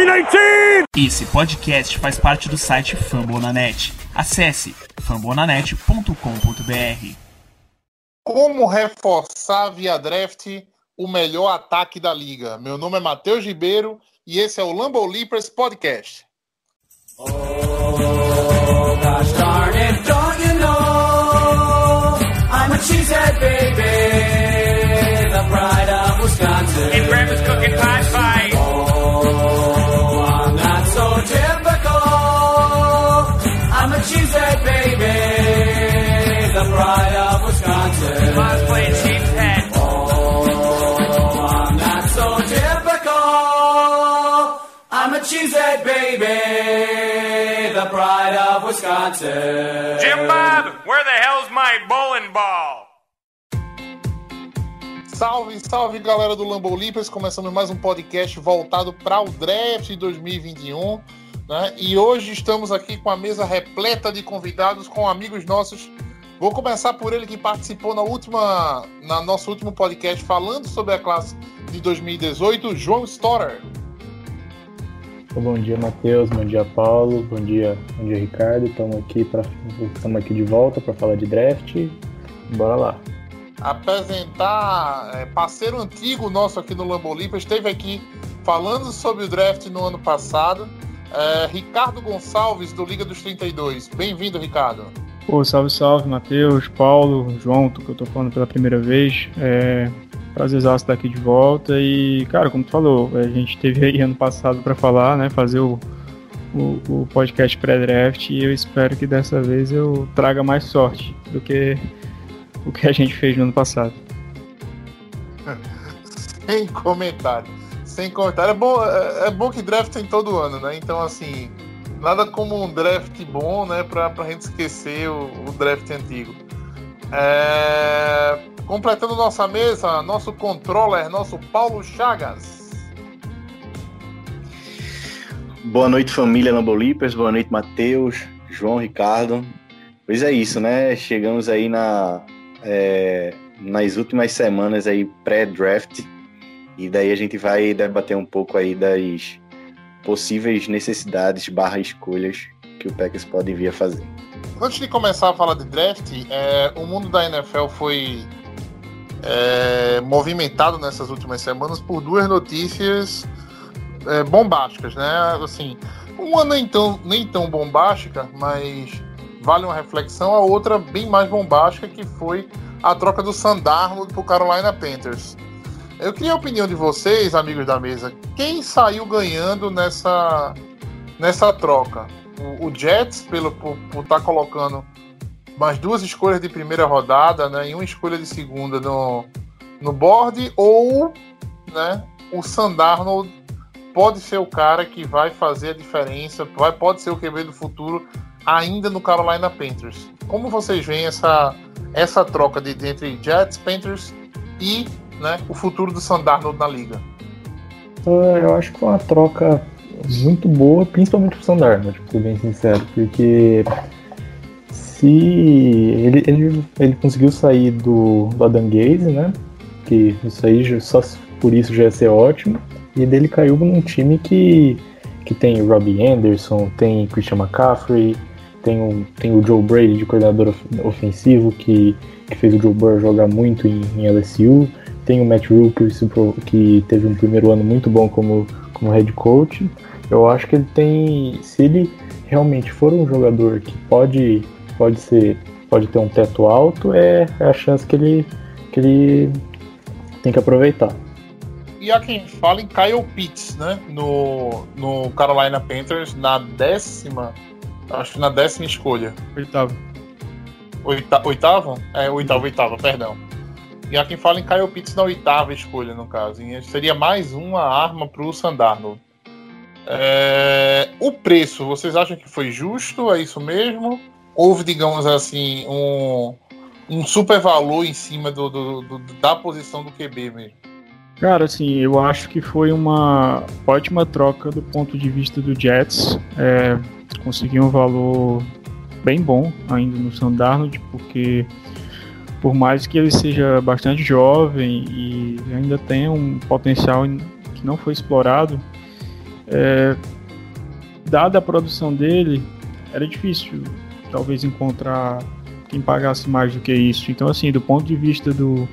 319! Esse podcast faz parte do site Fambonanet. Acesse fambonanet.com.br. Como reforçar via draft o melhor ataque da liga? Meu nome é Matheus Ribeiro e esse é o Lambo Leapers Podcast. Oh, gosh darn it, don't you know I'm a cheesehead baby, the pride of Wisconsin. And grandma's cooking pie. Pride of Wisconsin. Jim Bob, where the hell's my bowling ball? Salve, salve galera do Lambo Leapers, começando mais um podcast voltado para o draft de 2021. Né? E hoje estamos aqui com a mesa repleta de convidados, com amigos nossos. Vou começar por ele que participou na última, na nosso último podcast falando sobre a classe de 2018, João Storer. Bom dia, Matheus. Bom dia, Paulo. Bom dia, bom dia, Ricardo. Estamos aqui para estamos aqui de volta para falar de draft. Bora lá. Apresentar é, parceiro antigo nosso aqui no Lambo esteve aqui falando sobre o draft no ano passado. É, Ricardo Gonçalves, do Liga dos 32. Bem-vindo, Ricardo. Pô, salve, salve, Matheus, Paulo, João, que eu tô falando pela primeira vez. É, prazerzaço estar aqui de volta. E, cara, como tu falou, a gente teve aí ano passado para falar, né? Fazer o, o, o podcast pré-draft e eu espero que dessa vez eu traga mais sorte do que o que a gente fez no ano passado. Sem comentário. Sem comentário. É bom, é, é bom que draft tem todo ano, né? Então, assim, nada como um draft bom, né? Pra, pra gente esquecer o, o draft antigo. É... Completando nossa mesa, nosso controller, nosso Paulo Chagas. Boa noite, família Lambolipers. Boa noite, Matheus, João, Ricardo. Pois é isso, né? Chegamos aí na, é, nas últimas semanas aí pré-draft e daí a gente vai debater um pouco aí das possíveis necessidades barra escolhas que o Packers pode vir a fazer. Antes de começar a falar de draft, é, o mundo da NFL foi é, movimentado nessas últimas semanas por duas notícias é, bombásticas, né? Assim, uma nem tão, nem tão bombástica, mas vale uma reflexão. A outra bem mais bombástica que foi a troca do Sandarno para o Carolina Panthers. Eu queria a opinião de vocês, amigos da mesa. Quem saiu ganhando nessa, nessa troca? O, o Jets, pelo, por estar tá colocando mais duas escolhas de primeira rodada né, e uma escolha de segunda no, no board, ou né, o Sandarno pode ser o cara que vai fazer a diferença, vai, pode ser o QB do futuro ainda no Carolina Panthers. Como vocês veem essa, essa troca de, entre Jets, Panthers e né, o futuro do Sandarno na liga? Eu acho que é uma troca muito boa, principalmente pro Sandarno, tipo, ser bem sincero, porque se ele, ele, ele conseguiu sair do, do Adam Gaze, né? Que isso aí só por isso já ia ser ótimo. E dele caiu num time que, que tem Robbie Anderson, tem Christian McCaffrey, tem o, tem o Joe Brady de coordenador ofensivo que, que fez o Joe Burrow jogar muito em, em LSU. Tem o Matt Rule que teve um primeiro ano muito bom como, como head coach. Eu acho que ele tem, se ele realmente for um jogador que pode pode ser pode ter um teto alto, é, é a chance que ele que ele tem que aproveitar. E há quem fala em Kyle Pitts, né? No, no Carolina Panthers, na décima. Acho que na décima escolha. Oitavo. Oita, oitavo? É, oitavo, oitava, perdão. E há quem fala em Kyle Pitts na oitava escolha, no caso. E seria mais uma arma para o Sandarno. É, o preço, vocês acham que foi justo? É isso mesmo? houve, digamos assim, um, um super valor em cima do, do, do, da posição do QB mesmo? Cara, assim, eu acho que foi uma ótima troca do ponto de vista do Jets. É, conseguiu um valor bem bom ainda no Sandarnold, porque por mais que ele seja bastante jovem e ainda tenha um potencial que não foi explorado, É, dada a produção dele, era difícil talvez encontrar quem pagasse mais do que isso. Então, assim, do ponto de vista do,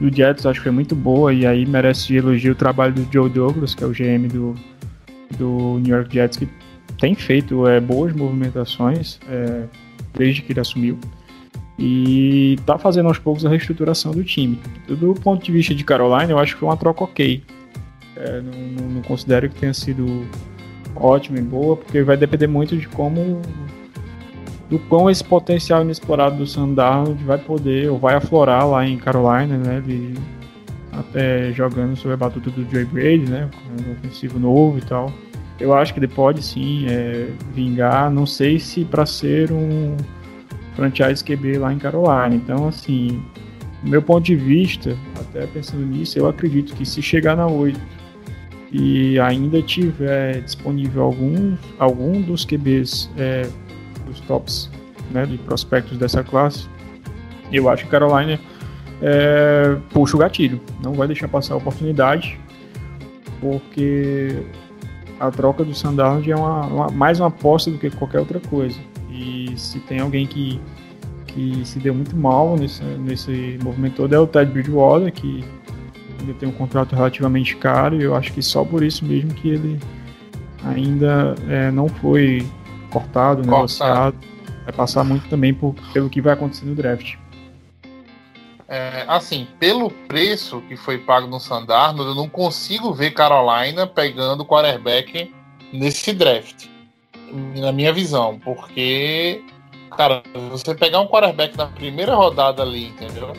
do Jets, acho que foi muito boa e aí merece elogio o trabalho do Joe Douglas, que é o GM do, do New York Jets, que tem feito é, boas movimentações é, desde que ele assumiu e tá fazendo aos poucos a reestruturação do time. Do ponto de vista de Carolina, eu acho que foi uma troca ok. É, não, não, não, considero que tenha sido ótima e boa, porque vai depender muito de como do quão esse potencial inexplorado do Sandarnold vai poder ou vai aflorar lá em Carolina, né? Ele, até jogando sob a batuta do Joey Brady, né? Um ofensivo novo e tal. Eu acho que ele pode sim é, vingar. Não sei se para ser um franchise QB lá em Carolina. Então, assim, do meu ponto de vista, até pensando nisso, eu acredito que se chegar na 8 e ainda tiver disponível algum, algum dos QBs é, dos tops né, de prospectos dessa classe, eu acho que Carolina é, puxa o gatilho, não vai deixar passar a oportunidade, porque a troca do Sandalwood é uma, uma, mais uma aposta do que qualquer outra coisa. E se tem alguém que, que se deu muito mal nesse, nesse movimento todo é o Ted Bridgewater, que ainda tem um contrato relativamente caro, e eu acho que só por isso mesmo que ele ainda é, não foi cortado, negociado. Vai passar muito também por, pelo que vai acontecer no draft. É, assim, pelo preço que foi pago no Sandarno, eu não consigo ver Carolina pegando quarterback nesse draft. Na minha visão, porque, cara, você pegar um quarterback na primeira rodada ali, entendeu?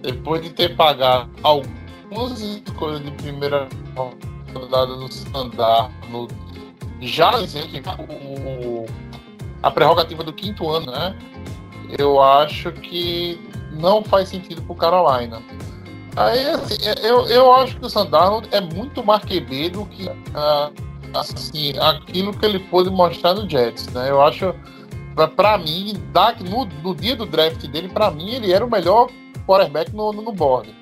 Depois de ter pagado algumas escolhas de primeira rodada no Sandarno, já dizendo o, a prerrogativa do quinto ano, né? Eu acho que não faz sentido pro Carolina. Aí, assim, eu, eu acho que o Sandarnold é muito mais QB do que uh, assim, aquilo que ele pôde mostrar no Jets, né? Eu acho, para mim, no, no dia do draft dele, para mim, ele era o melhor quarterback no, no board.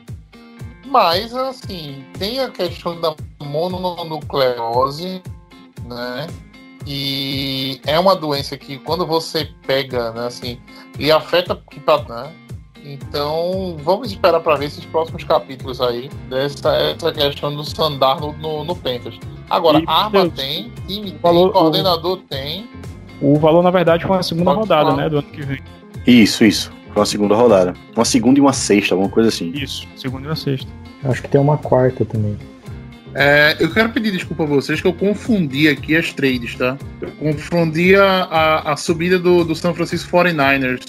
Mas, assim, tem a questão da mononucleose, né? E é uma doença que quando você pega, né, assim, e afeta né? Então, vamos esperar para ver esses próximos capítulos aí dessa essa questão do Sandar no, no, no Panthers. Agora, e, arma Deus, tem, time tem, valor, coordenador o, tem. O valor, na verdade, foi uma segunda Pode rodada, falar. né, do ano que vem. Isso, isso. Foi uma segunda rodada. Uma segunda e uma sexta, alguma coisa assim. Isso, segunda e uma sexta. Acho que tem uma quarta também. É, eu quero pedir desculpa a vocês que eu confundi aqui as trades, tá? Eu confundi a, a, a subida do, do San Francisco 49ers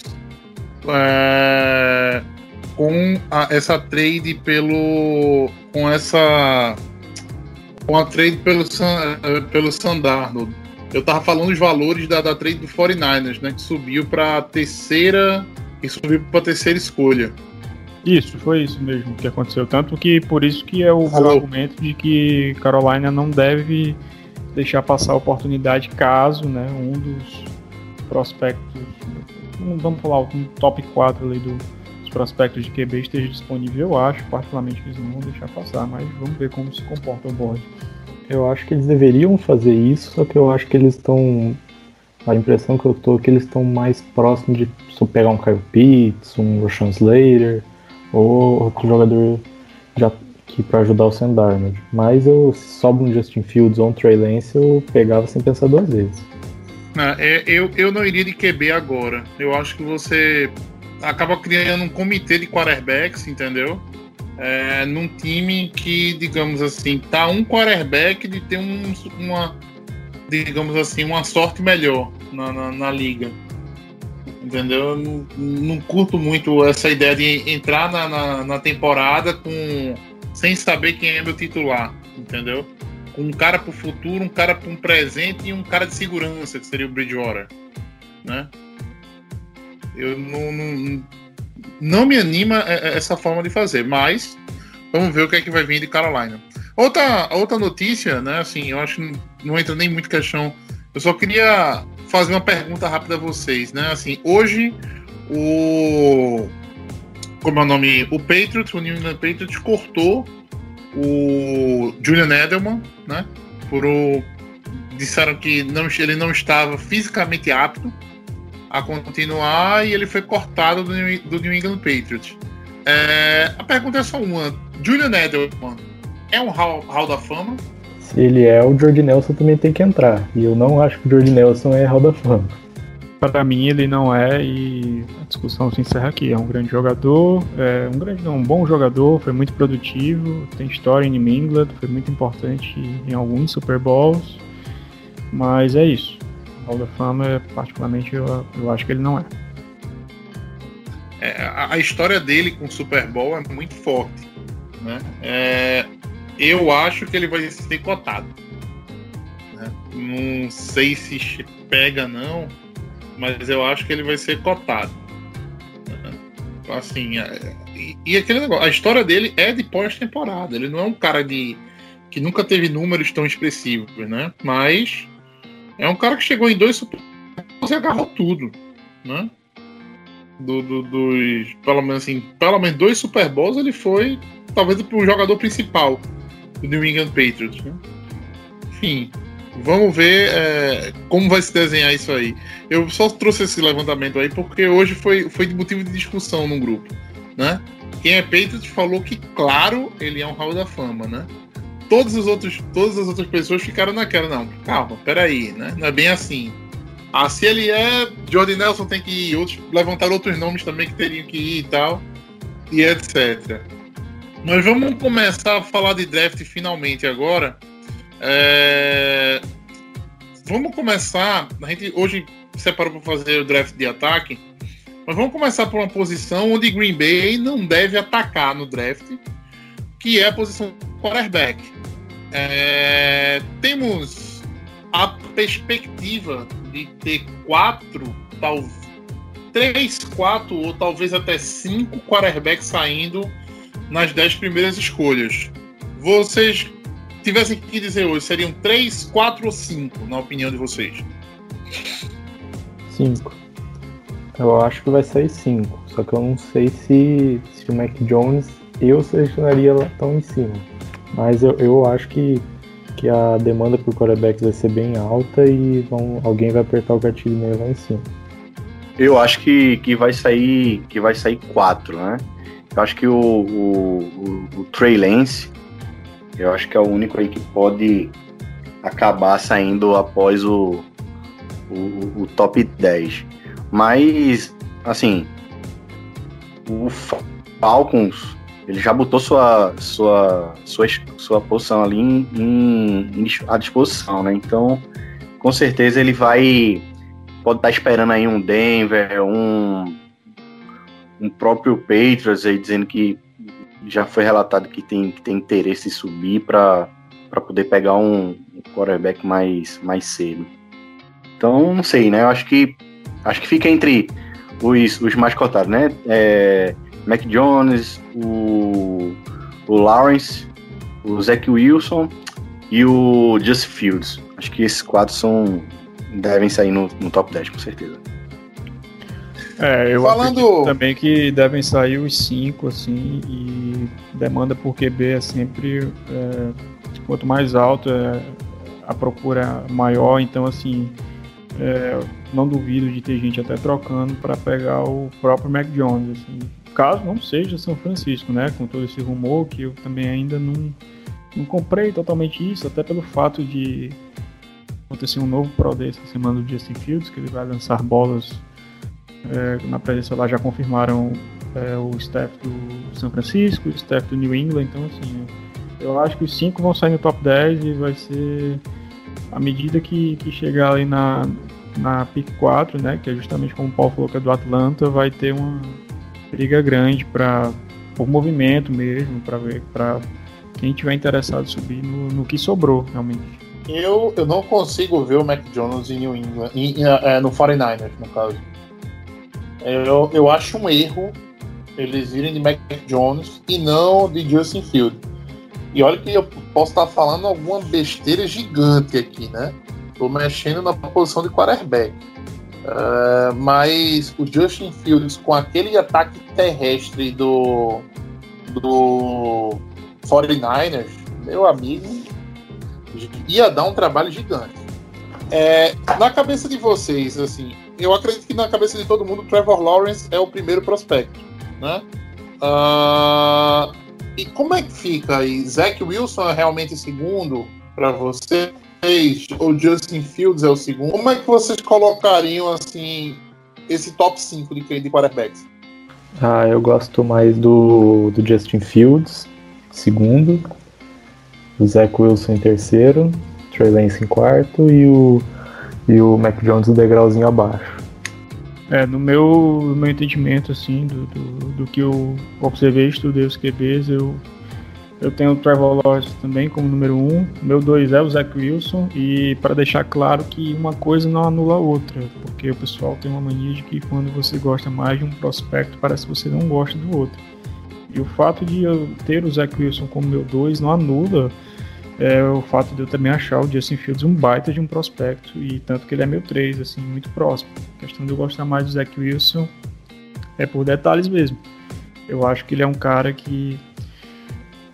é, com a, essa trade pelo. com essa. com a trade pelo, é, pelo Sandarno. Eu tava falando os valores da, da trade do 49ers, né? Que subiu pra terceira. que subiu pra terceira escolha. Isso, foi isso mesmo que aconteceu. Tanto que por isso que é o argumento de que Carolina não deve deixar passar a oportunidade caso né, um dos prospectos, vamos falar, um top 4 ali do, dos prospectos de QB esteja disponível, eu acho, particularmente eles não vão deixar passar, mas vamos ver como se comporta o board. Eu acho que eles deveriam fazer isso, só que eu acho que eles estão. A impressão que eu tô é que eles estão mais próximos de pegar um Kyle Pitts, um Rashawn Slater, ou outro jogador já que para ajudar o Sam. Mas eu sobe um Justin Fields ou um Trey Lance, eu pegava sem pensar duas vezes. É, eu, eu não iria de QB agora. Eu acho que você acaba criando um comitê de quarterbacks, entendeu? É, num time que, digamos assim, tá um quarterback de ter um, uma, digamos assim, uma sorte melhor na, na, na liga. Entendeu? Não, não, curto muito essa ideia de entrar na, na, na, temporada com sem saber quem é meu titular, entendeu? Com um cara pro futuro, um cara para um presente e um cara de segurança, que seria o Bridgewater, né? Eu não, não, não me anima essa forma de fazer, mas vamos ver o que é que vai vir de Carolina. Outra, outra notícia, né? Assim, eu acho que não entra nem muito questão. Eu só queria fazer uma pergunta rápida a vocês, né? Assim, hoje o como é o nome? O Patriots, o New England Patriots cortou o Julian Edelman, né? por o, disseram que não, ele não estava fisicamente apto a continuar e ele foi cortado do New, do New England Patriots. É, a pergunta é só uma: Julian Edelman é um hall, hall da fama? Se ele é, o Jordi Nelson também tem que entrar. E eu não acho que o Jordi Nelson é hall da fama. Para mim ele não é e a discussão se encerra aqui. É um grande jogador, é um grande, não, um bom jogador, foi muito produtivo, tem história em New England, foi muito importante em alguns Super Bowls, mas é isso. Hall da Fama, particularmente, eu, eu acho que ele não é. é a, a, história dele com o Super Bowl é muito forte, né? É, eu acho que ele vai ser cotado. Né? Não sei se pega não mas eu acho que ele vai ser cotado. Assim, é, e, e, aquele negócio, a história dele é de pós-temporada. Ele não é um cara de que nunca teve números tão expressivos, né? Mas é um cara que chegou em dois Super e agarrou tudo, né? Do, do, dos, pelo menos assim, pelo menos dois Super Bowls ele foi talvez o jogador principal do New England Patriots. Né? Enfim, Vamos ver é, como vai se desenhar isso aí. Eu só trouxe esse levantamento aí porque hoje foi, foi motivo de discussão no grupo, né? Quem é Patriot falou que, claro, ele é um Hall da Fama, né? Todos os outros, todas as outras pessoas ficaram naquela, não, calma, peraí, né? Não é bem assim. Ah, se ele é, Jordan Nelson tem que ir, outros, levantar outros nomes também que teriam que ir e tal, e etc. Mas vamos começar a falar de draft finalmente agora. É... Vamos começar. A gente hoje separou para fazer o draft de ataque, mas vamos começar por uma posição onde Green Bay não deve atacar no draft, que é a posição quarterback. É... Temos a perspectiva de ter quatro, talvez três, quatro ou talvez até cinco quarterbacks saindo nas dez primeiras escolhas. Vocês tivessem que dizer hoje, seriam três, quatro ou cinco, na opinião de vocês? Cinco. Eu acho que vai sair cinco. Só que eu não sei se, se o Mac Jones eu selecionaria lá tão em cima. Mas eu, eu acho que, que a demanda por quarterbacks vai ser bem alta e vão, alguém vai apertar o gatilho nele lá em cima. Eu acho que, que vai sair que vai sair quatro, né? Eu acho que o, o, o, o Trey Lance eu acho que é o único aí que pode acabar saindo após o, o, o top 10. Mas, assim, o Falcons, ele já botou sua, sua, sua, sua posição ali em, em, à disposição, né? Então, com certeza ele vai. Pode estar esperando aí um Denver, um, um próprio Patriots aí dizendo que já foi relatado que tem, que tem interesse em subir para poder pegar um, quarterback mais, mais cedo. Então, não sei, né? Eu acho que acho que fica entre os, os mais cotados, né? É, Mac Jones, o, o Lawrence, o Zach Wilson e o Just Fields. Acho que esses quatro são devem sair no, no top 10, com certeza. É, eu Falando... também que devem sair os cinco, assim, e demanda por QB é sempre. É, quanto mais alto é a procura maior, então, assim, é, não duvido de ter gente até trocando para pegar o próprio Mac Jones, assim. Caso não seja São Francisco, né? Com todo esse rumor que eu também ainda não, não comprei totalmente isso, até pelo fato de acontecer um novo Pro Day essa semana do Justin Fields, que ele vai lançar bolas é, na presença lá já confirmaram é, o staff do São Francisco, o staff do New England, então assim, eu acho que os cinco vão sair no top 10 e vai ser à medida que, que chegar ali na, na pick 4, né, que é justamente como o Paulo falou que é do Atlanta, vai ter uma briga grande para por movimento mesmo, para ver para quem tiver interessado subir no, no que sobrou realmente. Eu, eu não consigo ver o Mac Jones em New England, em, em, é, no 49ers, no caso. Eu, eu acho um erro eles irem de Mac Jones e não de Justin Field. E olha que eu posso estar falando alguma besteira gigante aqui, né? Tô mexendo na posição de quarterback. Uh, mas o Justin Fields com aquele ataque terrestre do do 49ers, meu amigo, ia dar um trabalho gigante. É, na cabeça de vocês, assim, eu acredito que na cabeça de todo mundo, Trevor Lawrence é o primeiro prospecto, né? Uh, e como é que fica aí? Zach Wilson é realmente segundo para vocês? Ou Justin Fields é o segundo? Como é que vocês colocariam assim esse top 5 de, de quarterbacks? Ah, eu gosto mais do, do Justin Fields, segundo, o Zach Wilson em terceiro, Trey Lance em quarto e o, e o Mac Jones no degrauzinho abaixo. É, no meu, no meu entendimento, assim, do, do, do que eu observei, estudei os QBs, eu, eu tenho o Trevor Lawrence também como número um, meu dois é o Zach Wilson, e para deixar claro que uma coisa não anula a outra, porque o pessoal tem uma mania de que quando você gosta mais de um prospecto, parece que você não gosta do outro. E o fato de eu ter o Zach Wilson como meu dois não anula é o fato de eu também achar o Justin Fields um baita de um prospecto, e tanto que ele é meu 3, assim, muito próximo. A questão de eu gostar mais do Zach Wilson é por detalhes mesmo. Eu acho que ele é um cara que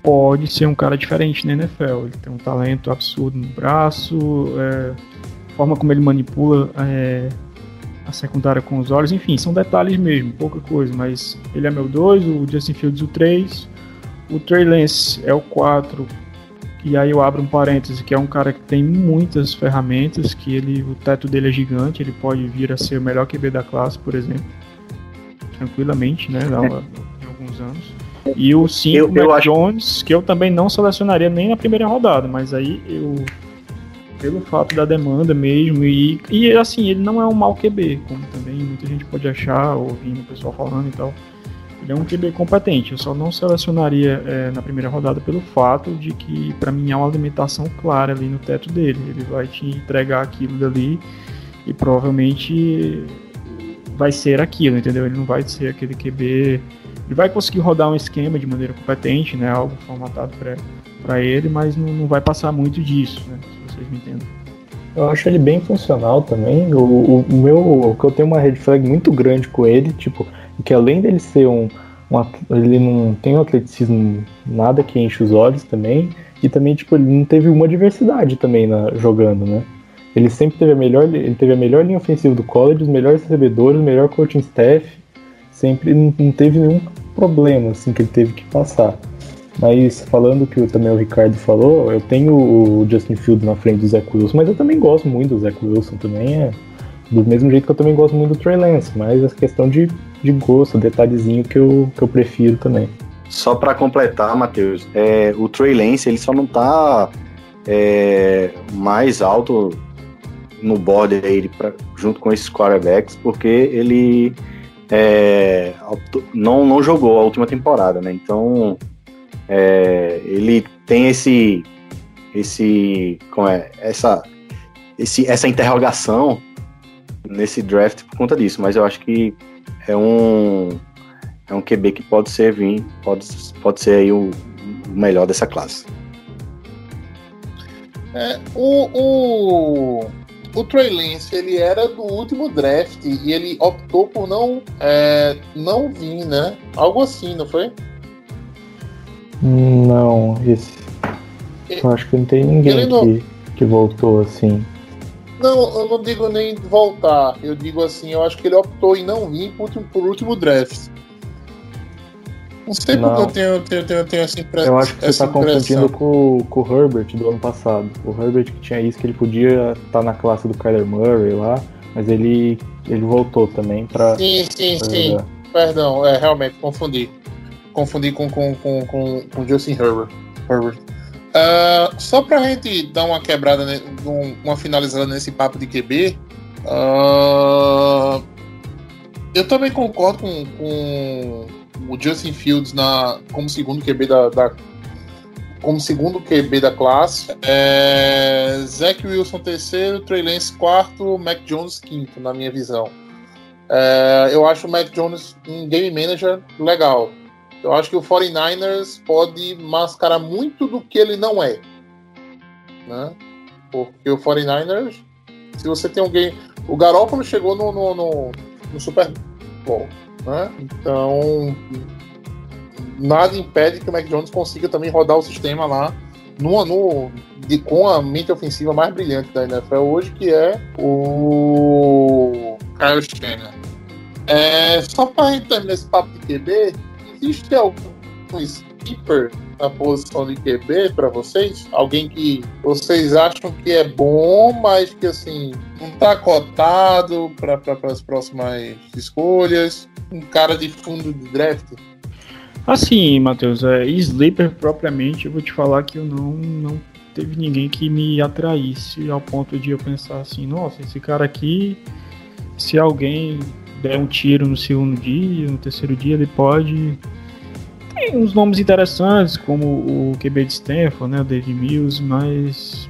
pode ser um cara diferente na NFL. Ele tem um talento absurdo no braço, é, forma como ele manipula é, a secundária com os olhos, enfim, são detalhes mesmo, pouca coisa, mas ele é meu 2, o Justin Fields o 3, o Trey Lance é o 4 e aí eu abro um parêntese, que é um cara que tem muitas ferramentas, que ele, o teto dele é gigante, ele pode vir a ser o melhor QB da classe, por exemplo. Tranquilamente, né? Em alguns anos. E o 5, Mac acho... Jones, que eu também não selecionaria nem na primeira rodada, mas aí eu. Pelo fato da demanda mesmo, e, e assim, ele não é um mau QB, como também muita gente pode achar, ouvindo o pessoal falando e tal. Ele é um QB competente. Eu só não selecionaria é, na primeira rodada pelo fato de que, para mim, há uma limitação clara ali no teto dele. Ele vai te entregar aquilo dali e provavelmente vai ser aquilo, entendeu? Ele não vai ser aquele QB. Ele vai conseguir rodar um esquema de maneira competente, né? Algo formatado para ele, mas não, não vai passar muito disso, né? Se vocês me entendem. Eu acho ele bem funcional também. O, o, o meu, que eu tenho uma red flag muito grande com ele, tipo, que além dele ser um, um, ele não tem um atleticismo nada que enche os olhos também e também tipo ele não teve uma diversidade também na, jogando, né? Ele sempre teve a melhor, ele teve a melhor linha ofensiva do college, os melhores recebedores, o melhor coaching staff, sempre não, não teve nenhum problema assim que ele teve que passar. Mas falando que também o Ricardo falou, eu tenho o Justin Fields na frente do Zach Wilson, mas eu também gosto muito do Zach Wilson também é do mesmo jeito que eu também gosto muito do Trey Lance, mas essa questão de, de gosto, detalhezinho que eu, que eu prefiro também. Só para completar, Matheus, é, o Trey Lance ele só não tá é, mais alto no board aí pra, junto com esses quarterbacks porque ele é, não, não jogou a última temporada, né? Então é, ele tem esse esse como é essa esse, essa interrogação nesse draft por conta disso, mas eu acho que é um é um QB que pode ser vir, pode, pode ser aí o, o melhor dessa classe. É, o, o, o Trey Lance, ele era do último draft e ele optou por não, é, não vir, né? Algo assim, não foi? Não, esse. Eu acho que não tem ninguém não... que, que voltou assim. Não, eu não digo nem voltar. Eu digo assim, eu acho que ele optou em não vir por, por último draft. Não sei não. porque eu tenho, tenho, tenho, tenho essa impressão. Eu acho que você está confundindo com, com o Herbert do ano passado. O Herbert que tinha isso, que ele podia estar tá na classe do Kyler Murray lá, mas ele, ele voltou também para. Sim, sim, pra sim. Perdão, é, realmente, confundi. Confundi com, com, com, com, com Justin Herbert. Herbert. Uh, só para a gente dar uma quebrada, uma finalizada nesse papo de QB, uh, ah, eu também concordo com, com, o Justin Fields na, como segundo QB da, da como segundo QB da classe. É, Zach Wilson terceiro, Trey Lance quarto, Mac Jones quinto, na minha visão. É, eu acho o Mac Jones um game manager legal. Eu acho que o 49ers pode mascarar muito do que ele não é. Né? Porque o 49ers, se você tem alguém. O Garópolo chegou no, no, no, no Super Bowl. Né? Então, nada impede que o Mac Jones consiga também rodar o sistema lá no, no, de, com a mente ofensiva mais brilhante da NFL hoje, que é o Kyle Shanahan. É, só para terminar esse papo de QB, existe algum skipper na posição de QB para vocês? Alguém que vocês acham que é bom, mas que assim não está cotado para as próximas escolhas? Um cara de fundo de draft? Assim, Matheus, é, Sleeper propriamente, eu vou te falar que eu não, não teve ninguém que me atraísse ao ponto de eu pensar assim, nossa, esse cara aqui, se alguém der um tiro no segundo dia, no terceiro dia, ele pode. Tem uns nomes interessantes, como o QB de Stanford, né, o David Mills, mas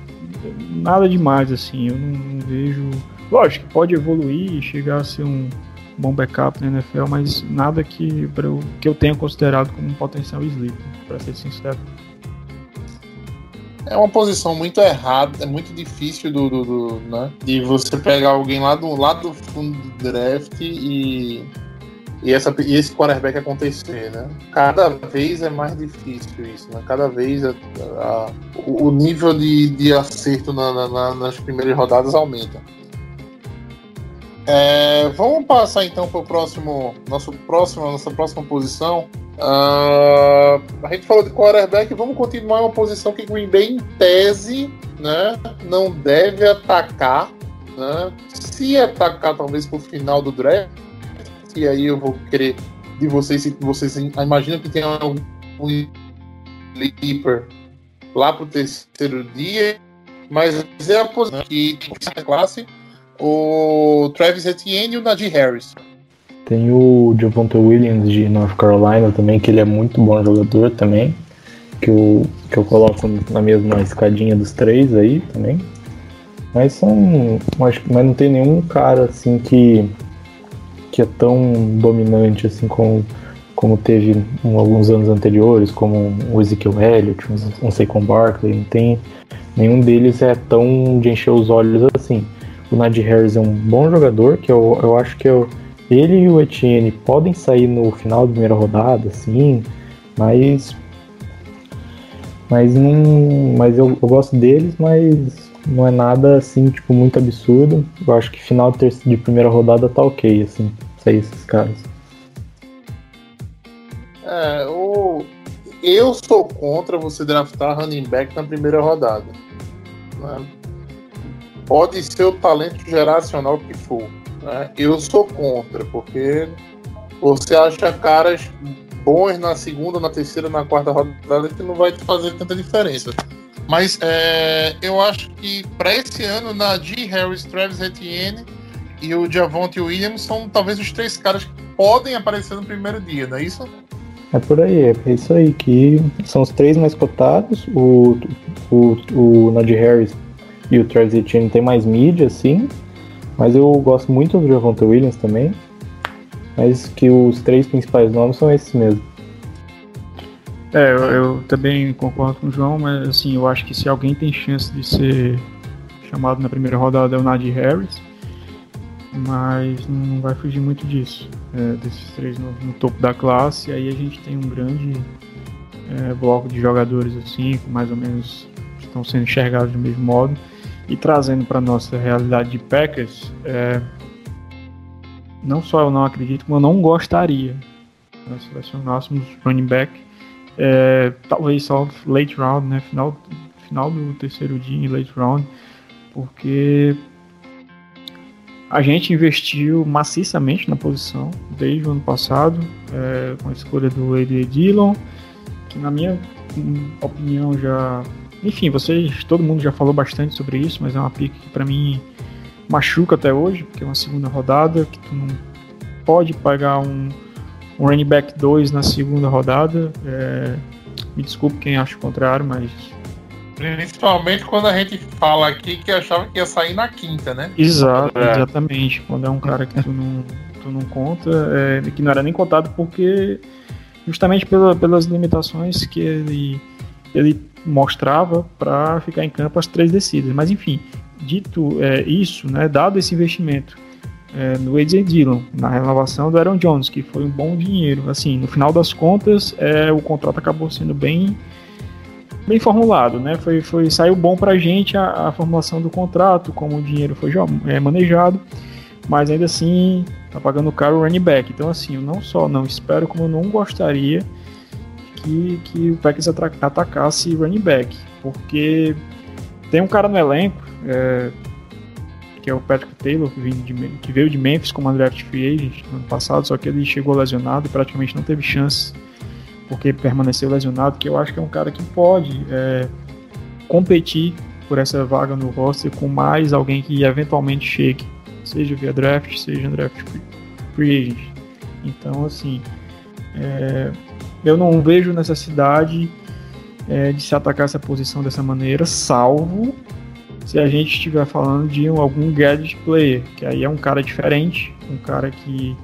nada demais, assim, eu não, não vejo. Lógico pode evoluir e chegar a ser um bom backup na NFL, mas nada que, eu, que eu tenha considerado como um potencial sleeper, para ser sincero. É uma posição muito errada, é muito difícil do, do, do né, de você pegar alguém lá do, lá do fundo do draft e, e, essa, e esse quarterback acontecer, né? Cada vez é mais difícil isso, né? Cada vez a, a, o nível de, de acerto na, na, nas primeiras rodadas aumenta. É, vamos passar então para o próximo, nosso próximo, nossa próxima posição. Uh, a gente falou de quarterback, vamos continuar uma posição que Green Bay, em tese, né, não deve atacar. Né? Se atacar, talvez para o final do draft, e aí eu vou querer de vocês, se vocês imaginam que tem algum sleeper lá para o terceiro dia, mas é a posição que tem classe o Travis Etienne e o Najee Harris. Tem o Javonte Williams de North Carolina também, que ele é muito bom jogador também. Que eu, que eu coloco na mesma escadinha dos três aí também. Mas são. Acho, mas não tem nenhum cara assim que, que é tão dominante assim como, como teve em alguns anos anteriores, como o Ezekiel Elliott, um, Saquon Barkley. Não tem. Nenhum deles é tão de encher os olhos assim. O Najee Harris é um bom jogador, que eu, eu acho que eu, ele e o Etienne podem sair no final da primeira rodada, sim, mas. Mas não. Mas eu, eu gosto deles, mas não é nada assim, tipo, muito absurdo. Eu acho que final de primeira rodada tá ok, assim, sair esses caras. É, o... eu sou contra você draftar running back na primeira rodada. Né? pode ser o talento geracional que for. Né? Eu sou contra, porque você acha caras bons na segunda, na terceira, na quarta rodada que não vai fazer tanta diferença. Mas é, eu acho que para esse ano, Nadir Harris, Travis Etienne e o Javonte Williams são talvez os três caras que podem aparecer no primeiro dia, não é isso? É por aí, é isso aí, que são os três mais cotados. O, o, o Nadir Harris e o Travis Etienne tem mais mídia, sim. Mas eu gosto muito do Javonte Williams também. Mas que os três principais nomes são esses mesmo. É, eu, eu, também concordo com o João, mas assim, eu acho que se alguém tem chance de ser chamado na primeira rodada é o Nadir Harris. Mas não vai fugir muito disso. É, desses três no, no, topo da classe. Aí a gente tem um grande é, bloco de jogadores assim, mais ou menos estão sendo enxergados do mesmo modo. E trazendo para nossa realidade de Packers, é, não só eu não acredito, como eu não gostaria nós selecionássemos running back, é, talvez só late round, né, final, final do terceiro dia em late round, porque a gente investiu maciçamente na posição desde o ano passado, é, com a escolha do A.D. Dillon, que na minha opinião já enfim, vocês, todo mundo já falou bastante sobre isso, mas é uma pick que para mim machuca até hoje, porque é uma segunda rodada que tu não pode pagar um, um running back 2 na segunda rodada. É, me desculpe quem acha o contrário, mas. Principalmente quando a gente fala aqui que achava que ia sair na quinta, né? Exato, é. exatamente. Quando é um cara que tu não, tu não conta, é, que não era nem contado porque justamente pela, pelas limitações que ele, ele mostrava para ficar em campo as três descidas. Mas enfim, dito é, isso, né, dado esse investimento é, no AJ Dillon, na renovação do Aaron Jones, que foi um bom dinheiro, assim, no final das contas, é, o contrato acabou sendo bem bem formulado, né? Foi, foi saiu bom para a gente a, formulação do contrato, como o dinheiro foi é, manejado, mas ainda assim tá pagando caro o running back. Então assim, eu não só não espero, como eu não gostaria que, que o Packers atacasse running back, porque tem um cara no elenco é, que é o Patrick Taylor, que, de, que veio de Memphis como draft free agent no ano passado, só que ele chegou lesionado e praticamente não teve chance porque permaneceu lesionado, que eu acho que é um cara que pode é, competir por essa vaga no roster com mais alguém que eventualmente chegue, seja via draft, seja draft free agent. Então, assim, é, eu não vejo necessidade é, de se atacar essa posição dessa maneira, salvo se a gente estiver falando de algum gadget player, que aí é um cara diferente, um cara que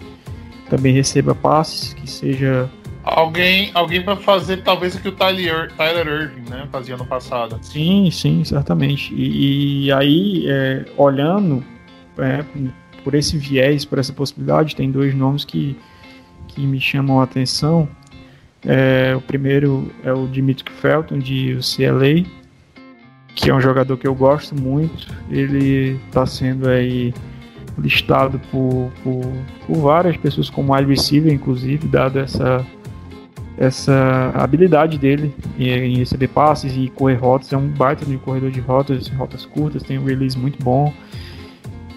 também receba passes, que seja Alguém, alguém para fazer talvez o que o Tyler, Tyler Irving né, fazia no passado. Sim, sim, certamente. E, e aí, é, olhando é, por esse viés, por essa possibilidade, tem dois nomes que, que me chamam a atenção. É, o primeiro é o Dimitri Felton, de UCLA, que é um jogador que eu gosto muito. Ele está sendo aí listado por, por, por, várias pessoas como wide receiver, inclusive, dado essa, essa habilidade dele em, receber passes e correr rotas. É um baita de corredor de rotas, rotas curtas, tem um release muito bom.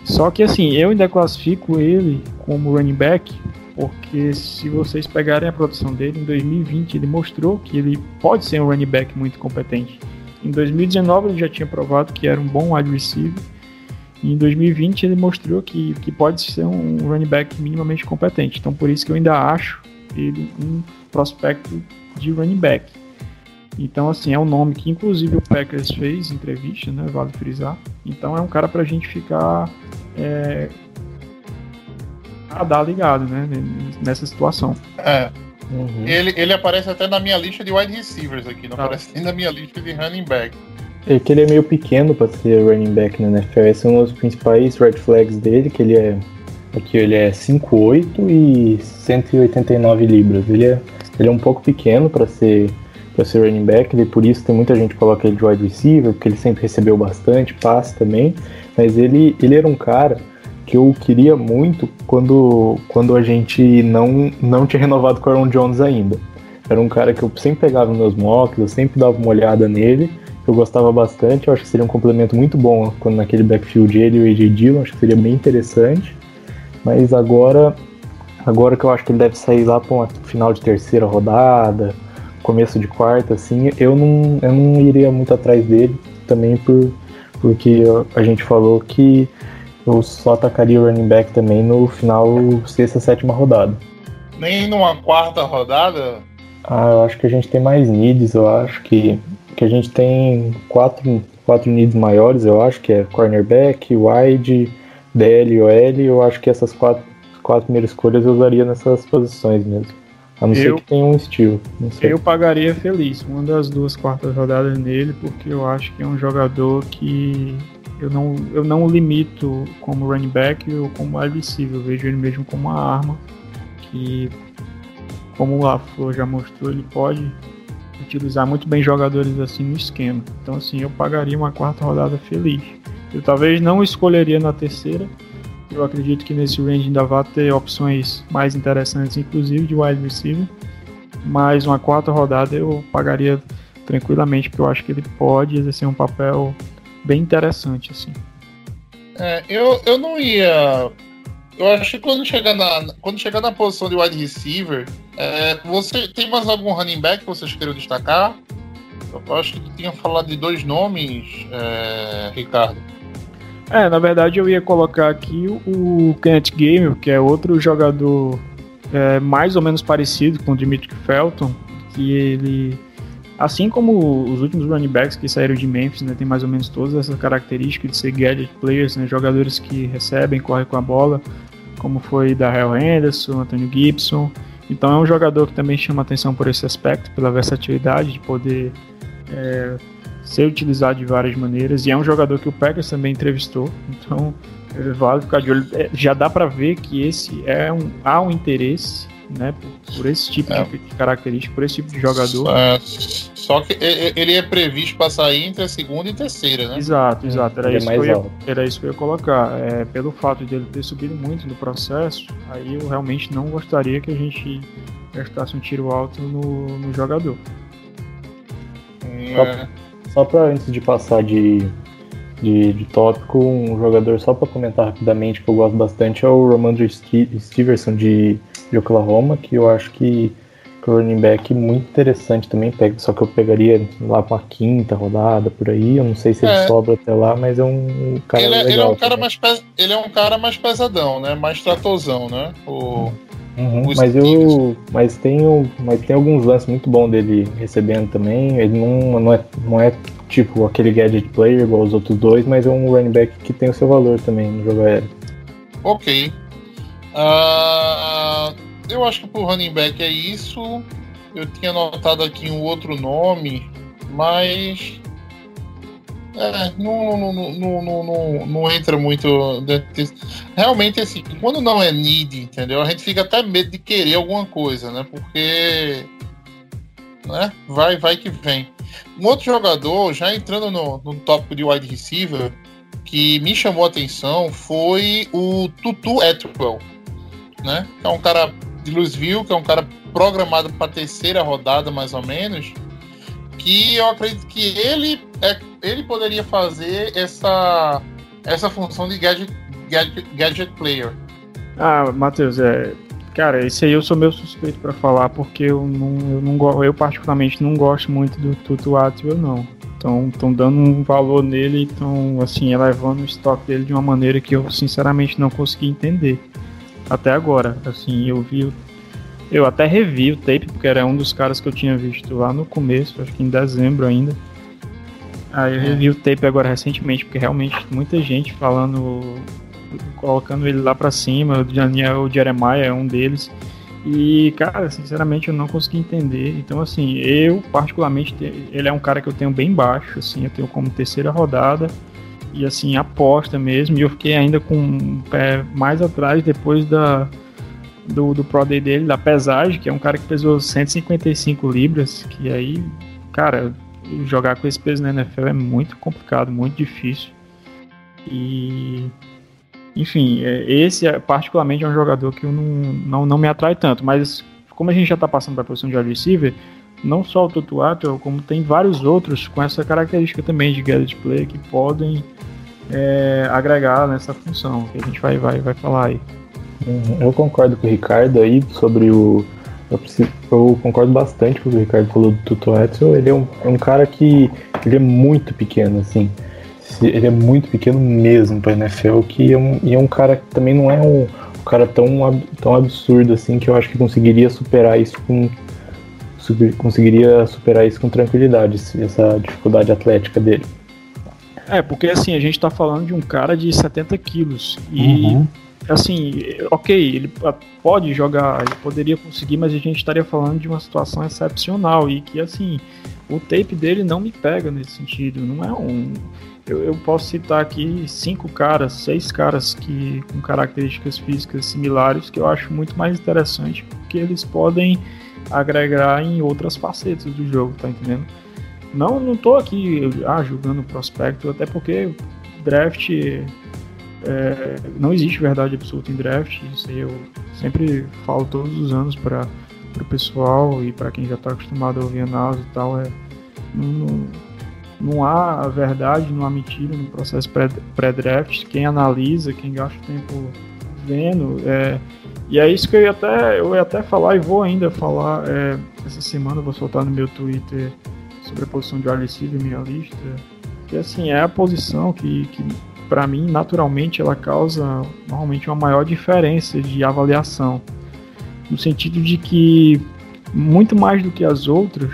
Só que assim, eu ainda classifico ele como running back, porque se vocês pegarem a produção dele, em 2020 ele mostrou que ele pode ser um running back muito competente. Em 2019 ele já tinha provado que era um bom wide receiver. Em 2020 ele mostrou que, que pode ser um running back minimamente competente. Então por isso que eu ainda acho ele um prospecto de running back. Então, assim, é um nome que inclusive o Packers fez entrevista, né? Vale frisar. Então é um cara pra gente ficar é, a dar ligado, né? Nessa situação. É. Uhum. Ele, ele aparece até na minha lista de wide receivers aqui, não ah. aparece nem na minha lista de running back. É que ele é meio pequeno para ser running back na NFL. Esse é um dos principais red flags dele, que ele é. Aqui ele é 5'8 e 189 libras. Ele é, ele é um pouco pequeno para ser para ser running back, e por isso tem muita gente que coloca ele de wide receiver, porque ele sempre recebeu bastante passe também, mas ele, ele era um cara que eu queria muito quando, quando a gente não, não tinha renovado com o Aaron Jones ainda. Era um cara que eu sempre pegava nos meus mocks, eu sempre dava uma olhada nele, eu gostava bastante, eu acho que seria um complemento muito bom quando naquele backfield ele e o AJ Dillon, acho que seria bem interessante. Mas agora, agora que eu acho que ele deve sair lá para uma final de terceira rodada, começo de quarta, assim, eu não, eu não iria muito atrás dele, também por, porque a gente falou que eu só atacaria o running back também no final sexta, sétima rodada. Nem numa quarta rodada? Ah, eu acho que a gente tem mais needs, eu acho que, que a gente tem quatro, quatro needs maiores, eu acho que é cornerback, wide, DL e OL, eu acho que essas quatro, quatro primeiras escolhas eu usaria nessas posições mesmo. A não eu, ser que tenha um estilo. Eu pagaria feliz uma das duas quartas rodadas nele, porque eu acho que é um jogador que eu não, eu não o limito como running back ou como wide receiver, eu vejo ele mesmo como uma arma que, como o Lafleur já mostrou, ele pode utilizar muito bem jogadores assim no esquema. Então assim, eu pagaria uma quarta rodada feliz. Eu talvez não escolheria na terceira. Eu acredito que nesse range ainda vai ter opções mais interessantes, inclusive de wide receiver. Mas uma quarta rodada eu pagaria tranquilamente, porque eu acho que ele pode exercer um papel bem interessante, assim. É, eu, eu não ia. Eu acho que quando chegar na, quando chegar na posição de wide receiver, é, você tem mais algum running back que vocês queiram destacar? Eu acho que tu tinha falado de dois nomes, é, Ricardo. É, na verdade eu ia colocar aqui o Kenneth Gamer, que é outro jogador é, mais ou menos parecido com o Dimitri Felton, que ele Assim como os últimos running backs que saíram de Memphis, né, tem mais ou menos todas essas características de ser gadget players, né, jogadores que recebem, correm com a bola, como foi da Hell Henderson, Antonio Gibson. Então é um jogador que também chama atenção por esse aspecto, pela versatilidade de poder é, ser utilizado de várias maneiras. E é um jogador que o Packers também entrevistou, então vale ficar de olho. É, já dá para ver que esse é um há um interesse né? Por, por esse tipo É. de característica, por esse tipo de jogador. É, só que ele é previsto para sair entre a segunda e terceira, né? Exato, exato. Era Ele é isso, que eu ia, era isso que eu ia colocar. É, pelo fato de ele ter subido muito no processo, aí eu realmente não gostaria que a gente gastasse um tiro alto no, no jogador. É. Só pra antes de passar de, de, de tópico, um jogador só pra comentar rapidamente que eu gosto bastante é o Romandro Ste- Stevenson de, de Oklahoma, que eu acho que é um running back muito interessante também, pega, só que eu pegaria lá com a quinta rodada por aí, eu não sei se ele É. sobra até lá, mas é um cara Ele, é- legal. ele é um cara mais pes- ele é um cara mais pesadão, né? Mais tratozão, né? O, Uhum, mas eu, mas tem, o- mas tem alguns lances muito bons dele recebendo também. Ele não, não, é, não é tipo aquele gadget player igual os outros dois, mas é um running back que tem o seu valor também no jogo aéreo. ok. Ah, eu acho que pro running back é isso. Eu tinha anotado aqui um outro nome, mas. É, não, não, não, não, não, não, entra muito dentro disso. Realmente, assim, quando não é need, entendeu? A gente fica até medo de querer alguma coisa, né? Porque. Né? Vai, vai que vem. Um outro jogador, já entrando no, no tópico de wide receiver, que me chamou a atenção foi o Tutu Atwell, né? É um cara de Louisville, que é um cara programado para terceira rodada, mais ou menos, que eu acredito que ele, é, ele poderia fazer essa, essa função de gadget, gadget, gadget player. Ah, Matheus, é. Cara, esse aí eu sou meio suspeito pra falar, porque eu não, eu não eu particularmente não gosto muito do Tutu Atwell, não. Então, estão dando um valor nele estão, assim, elevando o estoque dele de uma maneira que eu, sinceramente, não consegui entender. Até agora. Assim, eu vi. Eu até revi o tape, porque era um dos caras que eu tinha visto lá no começo, acho que em dezembro ainda. Aí eu revi o tape agora recentemente, porque realmente muita gente falando colocando ele lá pra cima, o Daniel o Jeremiah é um deles. E, cara, sinceramente eu não consegui entender. Então, assim, eu particularmente, te- ele é um cara que eu tenho bem baixo, assim, eu tenho como terceira rodada. E, assim, aposta mesmo. E eu fiquei ainda com um pé mais atrás depois da, do, do Pro Day dele, da pesagem, que é um cara que pesou 155 libras. Que aí, cara, jogar com esse peso na NFL é muito complicado, muito difícil. E enfim, é, esse particularmente é um jogador que eu não, não, não me atrai tanto, mas como a gente já está passando para a posição de wide receiver, não só o Atwell, como tem vários outros com essa característica também de gadget play que podem é, agregar nessa função, que a gente vai, vai, vai falar aí. Uhum, Eu concordo com o Ricardo aí sobre o. Eu, preciso- eu concordo bastante com o Ricardo falou do Tutu Atwell. Ele é um, é um cara que. Ele é muito pequeno, assim. Ele é muito pequeno mesmo pra NFL, que é um, e é um cara que também não é um, um cara tão, tão absurdo assim que eu acho que conseguiria superar isso com. Conseguiria superar isso com tranquilidade, essa dificuldade atlética dele. É, porque assim, a gente tá falando de um cara de 70 quilos e Uhum. assim, ok, ele pode jogar, ele poderia conseguir, mas a gente estaria falando de uma situação excepcional e que assim, o tape dele não me pega nesse sentido, não é um. Eu, eu posso citar aqui cinco caras, seis caras que com características físicas similares que eu acho muito mais interessante porque eles podem agregar em outras facetas do jogo, tá entendendo? Não, não tô aqui ah, julgando prospecto, até porque draft é, não existe verdade absoluta em draft, isso eu sempre falo todos os anos para o pessoal e para quem já está acostumado a ouvir análise e tal, é, não, não, há verdade, não há mentira no processo pré- pré-draft, quem analisa, quem gasta tempo vendo, é, e é isso que eu ia até, eu ia até falar e vou ainda falar, é, essa semana eu vou soltar no meu Twitter sobre a posição de wide receiver, minha lista, que assim, é a posição que, que para mim, naturalmente, ela causa normalmente uma maior diferença de avaliação. No sentido de que, muito mais do que as outras,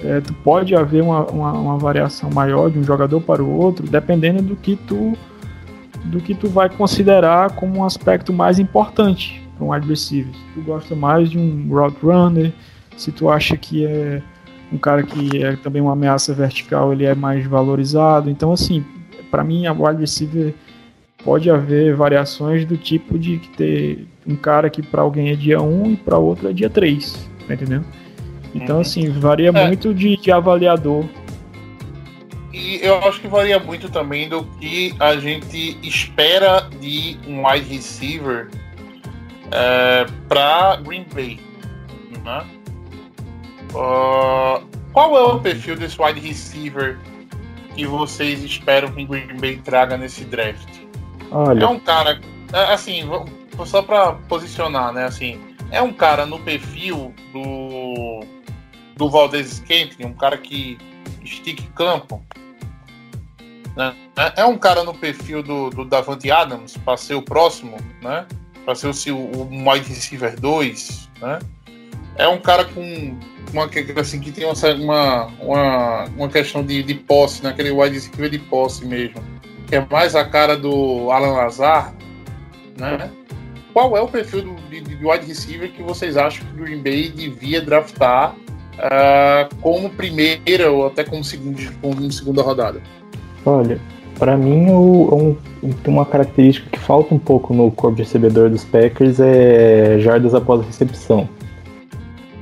é, tu pode haver uma, uma, uma variação maior de um jogador para o outro, dependendo do que tu do que tu vai considerar como um aspecto mais importante para um wide receiver. Se tu gosta mais de um route runner, se tu acha que é um cara que é também uma ameaça vertical, ele é mais valorizado. Então, assim, para mim, a wide receiver pode haver variações do tipo de que ter um cara que para alguém é dia 1 e para outro é dia 3, tá entendendo? Então, Uhum. assim, varia É. muito de, de avaliador. E eu acho que varia muito também do que a gente espera de um wide receiver é, para Green Bay. Né? Ah, qual é o perfil desse wide receiver que vocês esperam que Green Bay traga nesse draft? É Olha, um cara, é, assim, só para posicionar, né? Assim, é um cara no perfil do do Valdez Scantling, um cara que estique campo. Né? É- É um cara no perfil do, do Davante Adams para ser o próximo, né? Para ser o, o wide receiver 2, né? É um cara com uma assim que tem uma uma, uma questão de, de posse, né? Aquele wide receiver de posse mesmo que é mais a cara do Alan Lazar, né? Qual é o perfil do, de, de wide receiver que vocês acham que o Green Bay devia draftar ah, como primeira ou até como, segundo, como segunda rodada? olha, pra mim o, um, tem uma característica que falta um pouco no corpo de recebedor dos Packers é jardas após a recepção.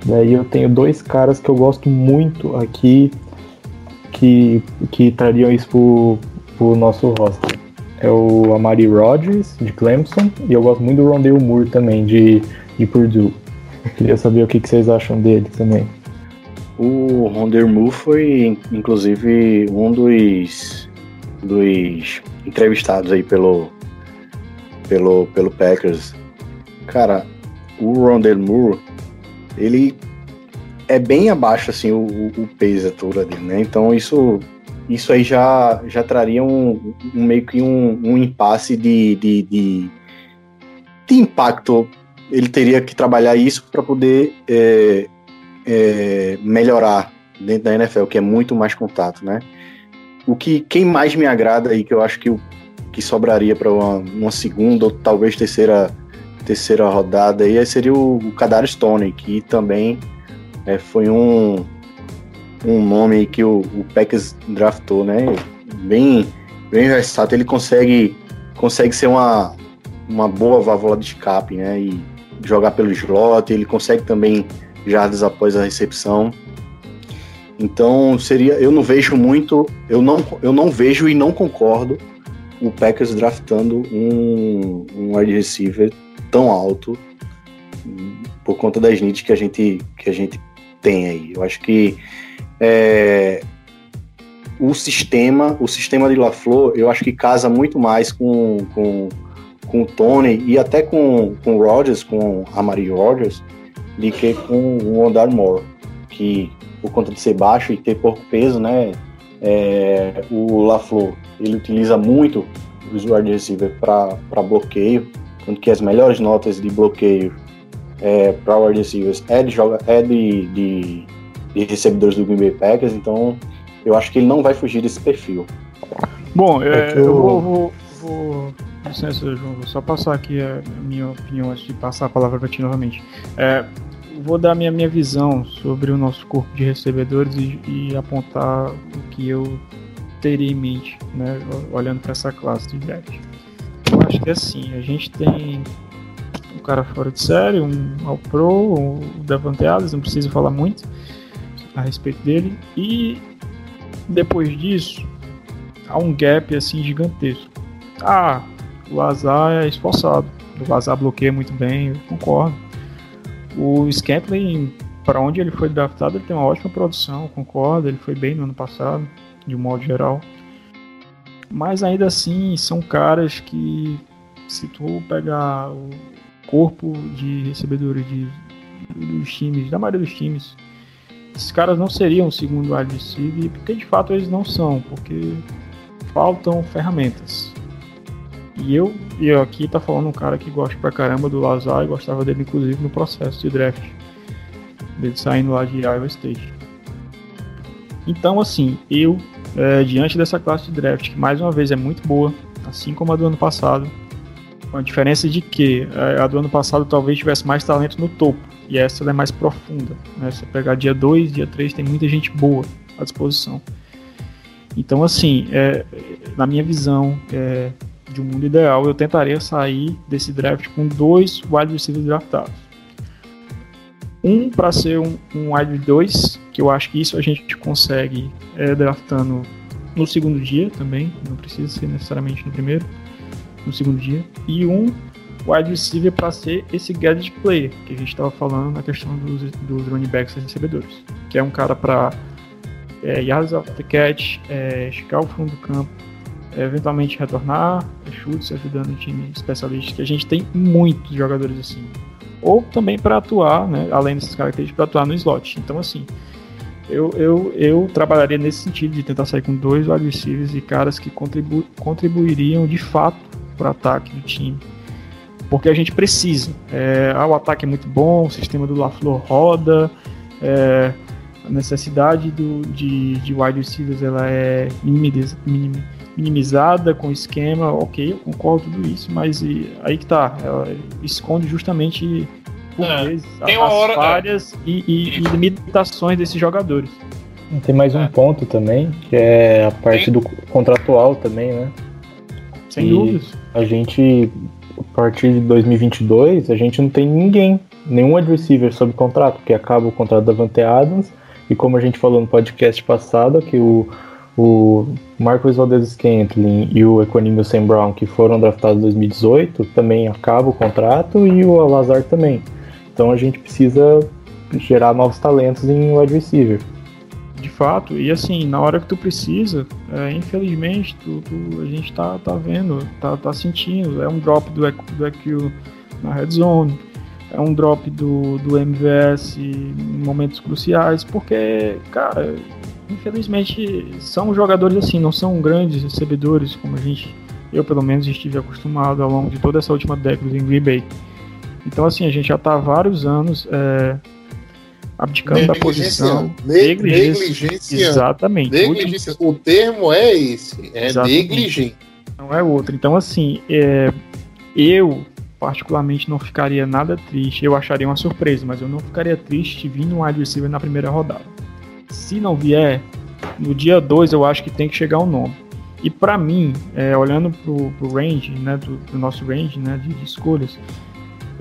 Daí eu tenho dois caras que eu gosto muito aqui que, que trariam isso pro, pro nosso roster. É o Amari Rodgers, de Clemson, e eu gosto muito do Rondale Moore também, de, de Purdue. Queria saber o que, que vocês acham dele também. O Ronder Moore foi, inclusive, um dos, dos entrevistados aí pelo, pelo, pelo Packers. Cara, o Rondell Moore, ele é bem abaixo, assim, o, o, peso, a altura dele, né? Então isso, isso aí já, já traria um, um meio que um, um impasse de, de, de, de impacto. Ele teria que trabalhar isso para poder é, é, melhorar dentro da NFL, que é muito mais contato, né? O que quem mais me agrada aí, que eu acho que, que sobraria para uma, uma, segunda ou talvez terceira, terceira rodada aí seria o, o Kadar Stone, que também é, foi um, um nome que o, o Packers draftou, né? Bem, bem versátil, ele consegue, consegue ser uma, uma boa válvula de escape, né? E jogar pelo slot, ele consegue também jardas após a recepção. Então seria, eu não vejo muito, eu não, eu não vejo e não concordo o Packers draftando um, um wide receiver tão alto por conta das needs que a gente que a gente tem aí. Eu acho que é, o sistema, o sistema de LaFleur, eu acho que casa muito mais com, com, com o Tony e até com, com o Rodgers, com a Mari Rodgers, do que com o Ondar Moore, que por conta de ser baixo e ter pouco peso, né? É, o LaFleur ele utiliza muito os wide receiver para bloqueio, tanto que as melhores notas de bloqueio é, para wide receivers é de, joga, é de, de, de recebedores do Green Bay Packers, então eu acho que ele não vai fugir desse perfil. Bom, é, eu, eu vou, vou, vou, Licença, João, vou só passar aqui a minha opinião antes de passar a palavra para ti novamente. É, vou dar minha, minha visão sobre o nosso corpo de recebedores e, e apontar o que eu teria em mente, né, olhando para essa classe de draft. Eu acho que assim, a gente tem um cara fora de série, um All Pro, o Davante Adams, não preciso falar muito a respeito dele, e depois disso há um gap assim gigantesco. Ah, o Lazar é esforçado, o Lazar bloqueia muito bem, eu concordo. O Scantling, para onde ele foi draftado, ele tem uma ótima produção, concordo, ele foi bem no ano passado, de um modo geral. Mas ainda assim, são caras que, se tu pegar o corpo de recebedores de, dos times, da maioria dos times, esses caras não seriam segundo wide receiver, porque de fato eles não são, porque faltam ferramentas. E eu, e eu aqui tá falando um cara que gosta pra caramba do Lazar e gostava dele inclusive no processo de draft. Dele saindo lá de Iowa State. Então assim, eu, é, diante dessa classe de draft, que mais uma vez é muito boa, assim como a do ano passado, com a diferença de que a do ano passado talvez tivesse mais talento no topo, e essa é mais profunda. Né? Se pegar dia 2, dia 3, tem muita gente boa à disposição. Então, assim, é, na minha visão, é, de um mundo ideal, eu tentaria sair desse draft com dois wide receivers draftados. Um para ser um, um wide 2, que eu acho que isso a gente consegue é, draftando no segundo dia também, não precisa ser necessariamente no primeiro, no segundo dia. E um wide receiver para ser esse gadget player que a gente estava falando na questão dos, dos running backs e recebedores, que é um cara para é, yards the catch, é, esticar o fundo do campo, eventualmente retornar, chutes, ajudando o time especialista, que a gente tem muitos jogadores assim. Ou também para atuar, né, além dessas características, para atuar no slot. Então, assim, eu, eu, eu trabalharia nesse sentido de tentar sair com dois wide receivers e caras que contribu contribuiriam de fato para o ataque do time. Porque a gente precisa. É, ah, o ataque é muito bom, o sistema do LaFleur roda, é, a necessidade do, de, de wide receivers ela é minimiz, minim, minimizada com esquema, ok, eu concordo com tudo isso, mas e, aí que tá, ela esconde justamente por é, vezes as hora, falhas é. e, e, e, limitações desses jogadores. Tem mais um é. ponto também, que é a parte tem... do contratual também, né? Sem dúvidas. A gente, a partir de 2022, a gente não tem ninguém, nenhum wide receiver sob contrato, porque acaba o contrato da Vante Adams e como a gente falou no podcast passado, que o, o Marcos Valdez-Scantling e o Equanimio Sam Brown, que foram draftados em 2018, também acaba o contrato e o Alazar também. Então a gente precisa gerar novos talentos em wide receiver. De fato, e assim, na hora que tu precisa, é, infelizmente, tu, tu, a gente tá, tá vendo, tá, tá sentindo, é um drop do, do EQ na red zone, é um drop do, do MVS em momentos cruciais, porque, cara, infelizmente são jogadores assim, não são grandes recebedores como a gente, eu pelo menos estive acostumado ao longo de toda essa última década em Green Bay. Então, assim, a gente já está há vários anos é, abdicando da posição. negligência. negligência. Exatamente. Negligência. O termo é esse, é negligente. Não é outro. Então, assim, é, eu particularmente não ficaria nada triste. Eu acharia uma surpresa, mas eu não ficaria triste vindo um wide receiver na primeira rodada. Se não vier, no dia 2 eu acho que tem que chegar o um nome. E para mim, é, olhando pro, pro range, né, do, do, nosso range né, de, de escolhas,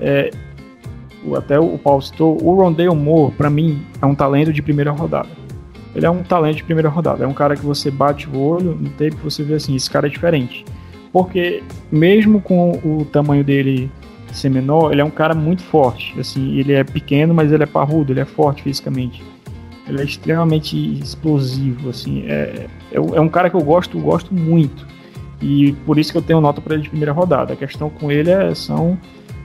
é, até o Paulo citou, o Rondale Moore, para mim, é um talento de primeira rodada. Ele é um talento de primeira rodada. É um cara que você bate o olho no tape e você vê assim, esse cara é diferente. Porque mesmo com o tamanho dele ser menor, ele é um cara muito forte. Assim, ele é pequeno, mas ele é parrudo, ele é forte fisicamente. Ele é extremamente explosivo, assim. É, é, é um cara que eu gosto, gosto muito. E por isso que eu tenho nota para ele de primeira rodada. A questão com ele é, são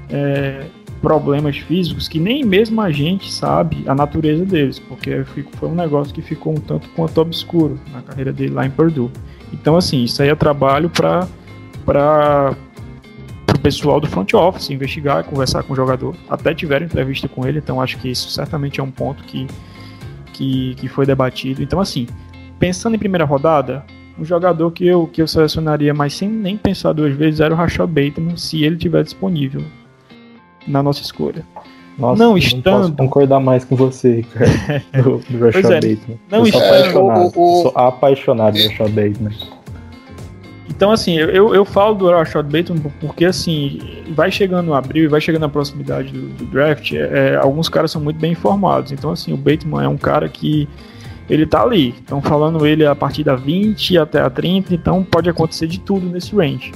é, problemas físicos que nem mesmo a gente sabe a natureza deles, porque foi um negócio que ficou um tanto quanto obscuro na carreira dele lá em Purdue. Então, assim, isso aí é trabalho para para o pessoal do front office investigar, conversar com o jogador. Até tiveram entrevista com ele, então acho que isso certamente é um ponto que, que, que foi debatido. Então, assim, pensando em primeira rodada, um jogador que eu, que eu selecionaria, mas sem nem pensar duas vezes, era o Rashad Bateman, se ele tiver disponível na nossa escolha. Nossa, não estando. Não posso concordar mais com você, cara, do, do Rashad é, Bateman. Não eu sou estando. Apaixonado, o, o, sou apaixonado do Rashad Bateman. Então, assim, eu, eu falo do Rashad Bateman porque, assim, vai chegando abril e vai chegando na proximidade do, do draft, é, é, alguns caras são muito bem informados. Então, assim, o Bateman é um cara que ele tá ali. Estão falando ele a partir da 20 até a 30, então pode acontecer de tudo nesse range.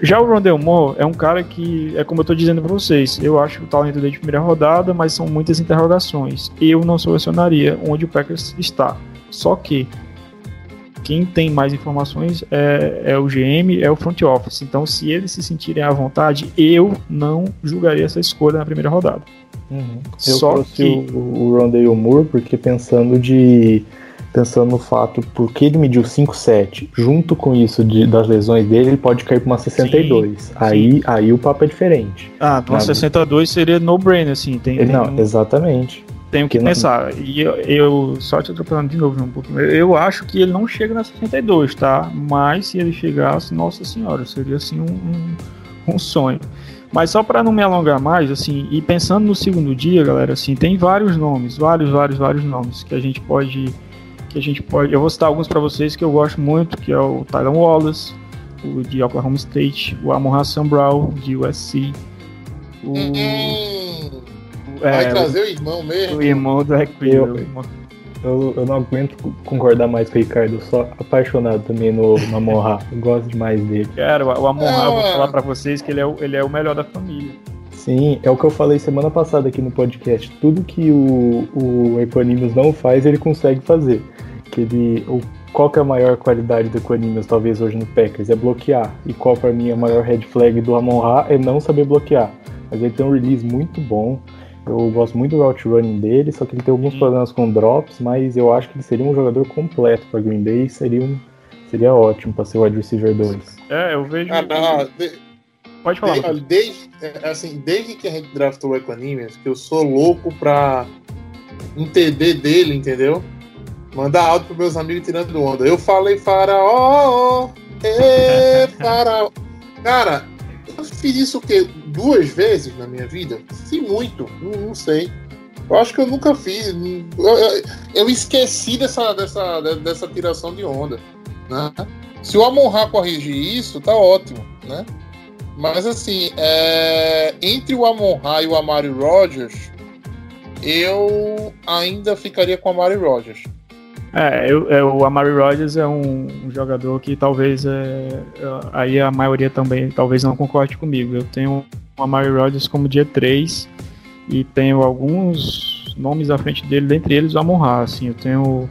Já o Rondell Moore é um cara que, é como eu tô dizendo para vocês, eu acho que o talento dele de primeira rodada, mas são muitas interrogações. Eu não selecionaria onde o Packers está. Só que quem tem mais informações é, é, o GM, é o front office. Então, se eles se sentirem à vontade, eu não julgaria essa escolha na primeira rodada. Uhum. Eu Só trouxe que... o, o Rondale Moore porque pensando de pensando no fato porque ele mediu 5,7, junto com isso de, das lesões dele, ele pode cair para uma 62. Sim, aí, sim. aí o papo é diferente. Ah, uma 62 seria no-brainer, assim. Tem, tem não, um... exatamente tenho que, que pensar. Não... E eu, eu, só te atropelando de novo um pouquinho. Eu acho que ele não chega na 62, tá? Mas se ele chegasse, nossa senhora, seria assim um, um, um sonho. Mas só para não me alongar mais, assim, e pensando no segundo dia, galera, assim, tem vários nomes, vários, vários, vários nomes que a gente pode que a gente pode, eu vou citar alguns para vocês que eu gosto muito, que é o Tyron Wallace, o de Oklahoma State, o Amon Hassan Brown de USC, o, É, vai trazer o irmão mesmo. o irmão do Equil. Eu- Eu, eu não aguento concordar mais com o Ricardo, eu sou apaixonado também no. Eu gosto demais dele. Cara, o Amon Ra, eu vou Ah. falar pra vocês que ele é, o, ele é o melhor da família. Sim, é o que eu falei semana passada aqui no podcast. Tudo que o, o Equanimous não faz, ele consegue fazer. Que ele, o, qual que é a maior qualidade do Equanimous, talvez hoje no Packers? É bloquear. E qual pra mim é a maior red flag do Amon Ra é não saber bloquear. Mas ele tem um release muito bom. Eu gosto muito do route running dele, só que ele tem alguns Sim. problemas com drops, mas eu acho que ele seria um jogador completo para Green Bay e seria, um, seria ótimo para ser o wide receiver 2. É, eu vejo. Ah, não, de- Pode falar. de- desde, é, assim, desde que a gente draftou o Equanimous, que eu sou louco pra entender dele, entendeu? Mandar áudio pros meus amigos tirando onda. Eu falei faraó, ê, faraó. Cara, eu fiz isso o quê? Duas vezes na minha vida? Se muito, não, não sei. Eu acho que eu nunca fiz. Eu, eu- eu esqueci dessa, dessa, dessa tiração de onda. Né? Se o Amon Ra corrigir isso, tá ótimo, né? Mas assim, é, entre o Amon Ra e o Amari Rogers, eu ainda ficaria com o Amari Rogers. É, eu, é, o Amari Rodgers é um, um jogador que talvez é, aí a maioria também talvez não concorde comigo. Eu tenho o Amari Rodgers como dia 3 e tenho alguns nomes à frente dele, dentre eles o Amon Ra, assim, eu tenho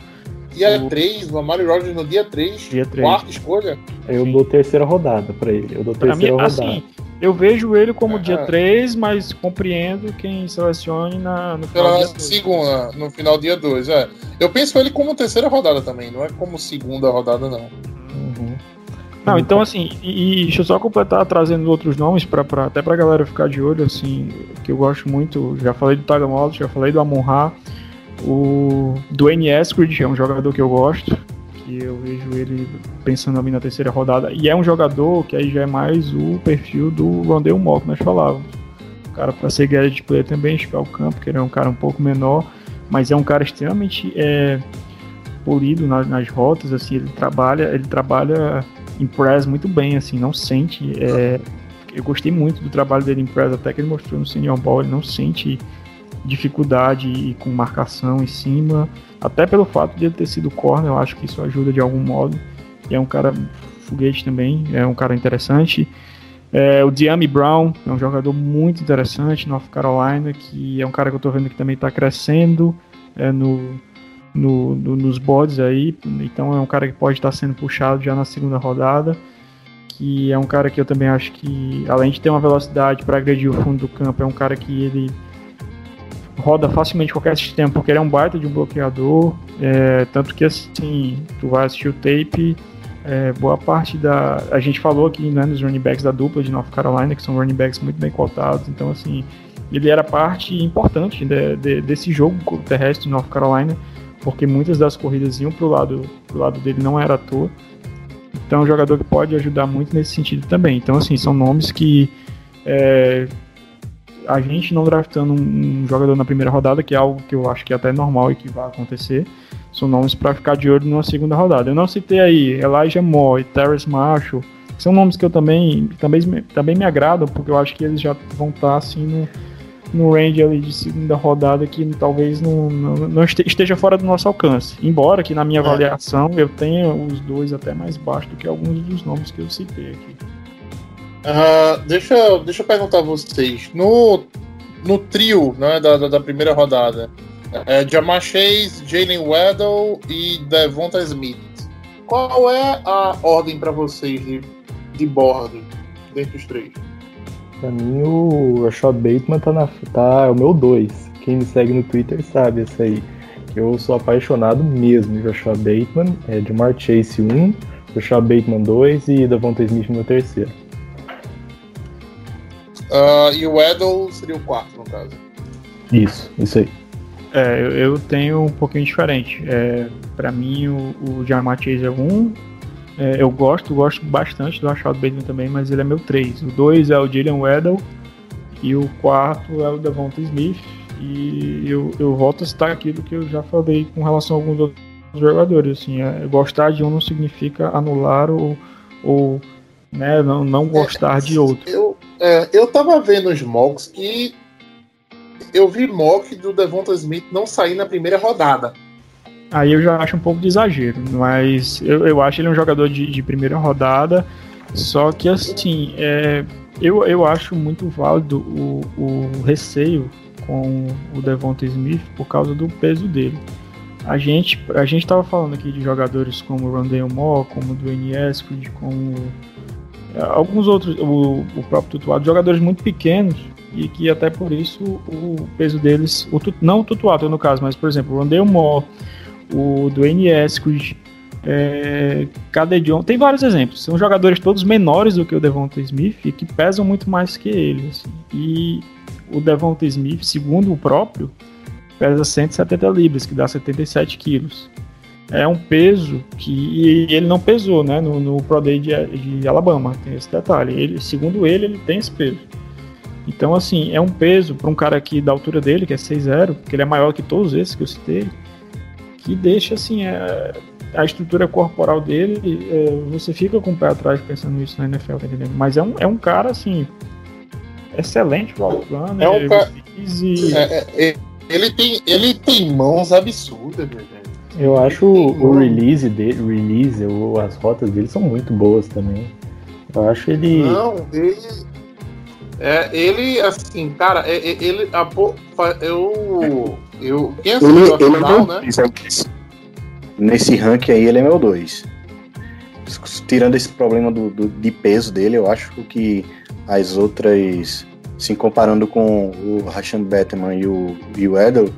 Dia O- 3, o Amari Rogers no dia 3, dia 3. quarta escolha. Eu Sim. dou terceira rodada para ele. Eu dou Pra mim, terceira rodada. assim, eu vejo ele como Ah. dia 3, mas compreendo quem selecione na, no final dia dois. segunda, no final dia 2, é. Eu penso ele como terceira rodada também, não é como segunda rodada, não. Não, então assim, e, e deixa eu só completar trazendo outros nomes pra, pra, até pra galera ficar de olho, assim, que eu gosto muito, já falei do Tyler Wallace, já falei do Amon o Dwayne Eskridge é um jogador que eu gosto, que eu vejo ele pensando ali na terceira rodada, e é um jogador que aí já é mais o perfil do Rondell que nós falávamos. O cara pra ser garage player também, esticar o campo, que ele é um cara um pouco menor, mas é um cara extremamente é, polido nas, nas rotas, assim, ele trabalha, ele trabalha em press muito bem, assim, não sente. é, eu gostei muito do trabalho dele em até que ele mostrou no Senior Ball, ele não sente dificuldade com marcação em cima, até pelo fato de ele ter sido corner, eu acho que isso ajuda de algum modo. E é um cara foguete também, é um cara interessante. É, o Diami Brown é um jogador muito interessante, North Carolina, que é um cara que eu tô vendo que também está crescendo é, no, no, no- nos boards aí, então é um cara que pode estar sendo puxado já na segunda rodada, que é um cara que eu também acho que, além de ter uma velocidade para agredir o fundo do campo, é um cara que ele roda facilmente qualquer sistema, porque ele é um baita de um bloqueador, é, tanto que assim, tu vai assistir o tape, é, boa parte da. A gente falou aqui né, nos running backs da dupla de North Carolina, que são running backs muito bem cotados, então assim, ele era parte importante de- de- desse jogo terrestre de North Carolina, porque muitas das corridas iam pro lado, pro lado dele, não era à toa. Então é um jogador que pode ajudar muito nesse sentido também. Então, assim, são nomes que é, a gente não draftando um, jogador na primeira rodada, que é algo que eu acho que é até normal e que vai acontecer, são nomes para ficar de olho na segunda rodada. Eu não citei aí Elijah Moore e Terrace Marshall, são nomes que eu também, também, também me agradam, porque eu acho que eles já vão estar assim no, no range ali de segunda rodada que talvez não, não, não este- esteja fora do nosso alcance. Embora que na minha É. avaliação eu tenha os dois até mais baixo do que alguns dos nomes que eu citei aqui. Ah, deixa, deixa eu perguntar a vocês. No, no trio né, da, da, da primeira rodada, é, Jamar Chase, Jalen Waddle e Devonta Smith. Qual é a ordem para vocês de, de board dentre os três? Pra mim, o Rashad Bateman tá, na, tá é o meu 2. Quem me segue no Twitter sabe esse aí. Que eu sou apaixonado mesmo de Rashad Bateman. É de Mark Chase 1, Rashad Bateman 2 e Davonta Smith meu terceiro. Ah, e o Waddle seria o quarto, no caso. Isso, isso aí. É, eu, eu tenho um pouquinho diferente. É, para mim, o, o Jamar Chase é um. É, eu gosto, gosto bastante do Rashad Bateman também, mas ele é meu 3. O 2 é o Jalen Weddle e o quarto é o Devonta Smith. E eu, eu volto a citar aquilo que eu já falei com relação a alguns outros jogadores. Assim, é, gostar de um não significa anular ou, ou né, não, não gostar de outro. Eu, é, eu tava vendo os mocks que eu vi mock do Devonta Smith não sair na primeira rodada. Aí eu já acho um pouco de exagero, mas eu, eu acho ele um jogador de, de primeira rodada. Só que assim, é, eu, eu acho muito válido o, o receio com o Devonta Smith por causa do peso dele. A gente a gente estava falando aqui de jogadores como Rondale Moore, como Dwayne Eskridge, como é, alguns outros, o, o próprio Tutuado, jogadores muito pequenos e que até por isso o peso deles, o, não o Tutuado no caso, mas por exemplo, o Rondale Moore, o Dwayne Eskridge, é, John, tem vários exemplos. São jogadores todos menores do que o Devonta Smith e que pesam muito mais que ele. Assim. E o Devonta Smith, segundo o próprio, pesa 170 libras, que dá 77 quilos. É um peso que ele não pesou, né, no, no Pro Day de, de, Alabama, tem esse detalhe. Ele, segundo ele, ele tem esse peso. Então, assim, é um peso para um cara aqui da altura dele, que é 6'0", que ele é maior que todos esses que eu citei, que deixa, assim, é, a estrutura corporal dele, é, você fica com o pé atrás pensando nisso na NFL, tá entendendo? Mas é um, é um cara, assim, excelente route runner, é um cara... e... É, é, ele, tem, ele tem mãos absurdas, velho. Eu acho o, o release dele, release, ou as rotas dele são muito boas também. Eu acho ele. Não, ele. É, ele, assim, cara, é, é, ele. A, eu. Eu. Quem assistiu ele, a final, né? nesse ranking aí ele é meu 2. Tirando esse problema do, do, de peso dele, eu acho que as outras, se comparando com o Rashan Batman e o, e o Edel,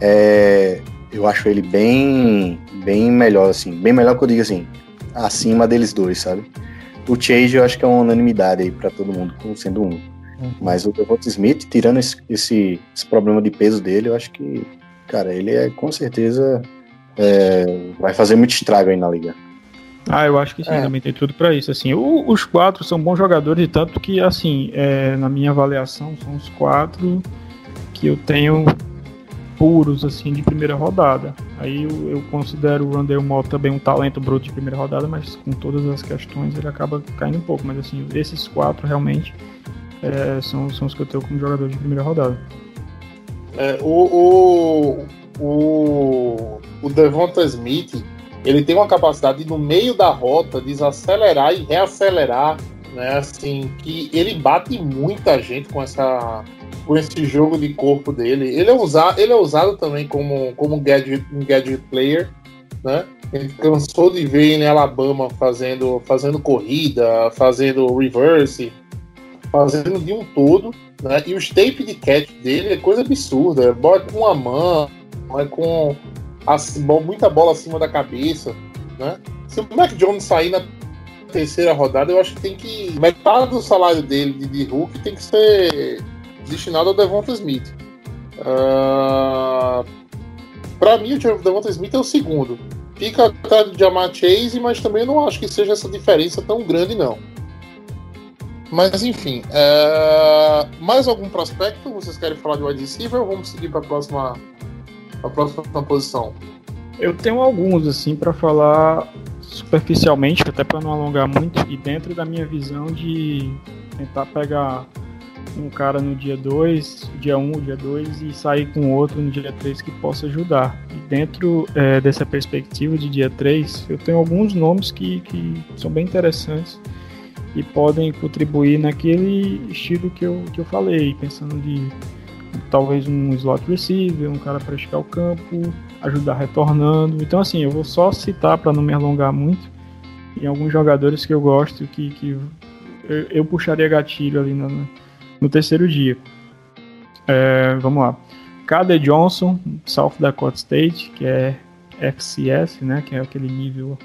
é, eu acho ele bem, bem melhor, assim, bem melhor que eu digo assim, acima deles dois, sabe? O Chase eu acho que é uma unanimidade aí para todo mundo, como sendo um. Uhum. Mas o Devonta Smith, tirando esse, esse, esse problema de peso dele, eu acho que, cara, ele é com certeza é, vai fazer muito estrago aí na liga. Ah, eu acho que sim, é. também tem tudo para isso. Assim, o, os quatro são bons jogadores, tanto que, assim, é, na minha avaliação, são os quatro que eu tenho puros, assim, de primeira rodada. Aí eu, eu considero o Randall Moore também um talento bruto de primeira rodada, mas com todas as questões ele acaba caindo um pouco. Mas, assim, esses quatro realmente é, são, são os que eu tenho como jogador de primeira rodada. É, o, o, o o Devonta Smith ele tem uma capacidade no meio da rota desacelerar e reacelerar, né? Assim, que ele bate muita gente com essa com esse jogo de corpo dele. Ele é usado, ele é usado também como como gadget, um gadget player, né? Ele cansou de ver em Alabama fazendo fazendo corrida, fazendo reverse, fazendo de um todo, né? E o tape de catch dele é coisa absurda. Bota com uma mão, é com muita bola acima da cabeça, né? Se o Mac Jones sair na terceira rodada, eu acho que tem que. Metade do salário dele de, de Hulk tem que ser destinado ao Devonta Smith. Uh, para mim, o Devonta Smith é o segundo. Fica atrás do Jamar Chase, mas também não acho que seja essa diferença tão grande, não. Mas enfim, uh, mais algum prospecto? Vocês querem falar de wide receiver ou vamos seguir para a próxima a próxima posição? Eu tenho alguns, assim, para falar superficialmente, até para não alongar muito, e dentro da minha visão de tentar pegar um cara no dia 2, dia 1, um, dia 2 e sair com outro no dia 3 que possa ajudar. E dentro é, dessa perspectiva de dia 3, eu tenho alguns nomes que, que são bem interessantes e podem contribuir naquele estilo que eu, que eu falei, pensando de talvez um slot receiver, um cara para esticar o campo, ajudar retornando. Então, assim, eu vou só citar para não me alongar muito. em alguns jogadores que eu gosto que, que eu, eu puxaria gatilho ali no, no terceiro dia. É, vamos lá. Cade Johnson, South Dakota State, que é FCS, né, que é aquele nível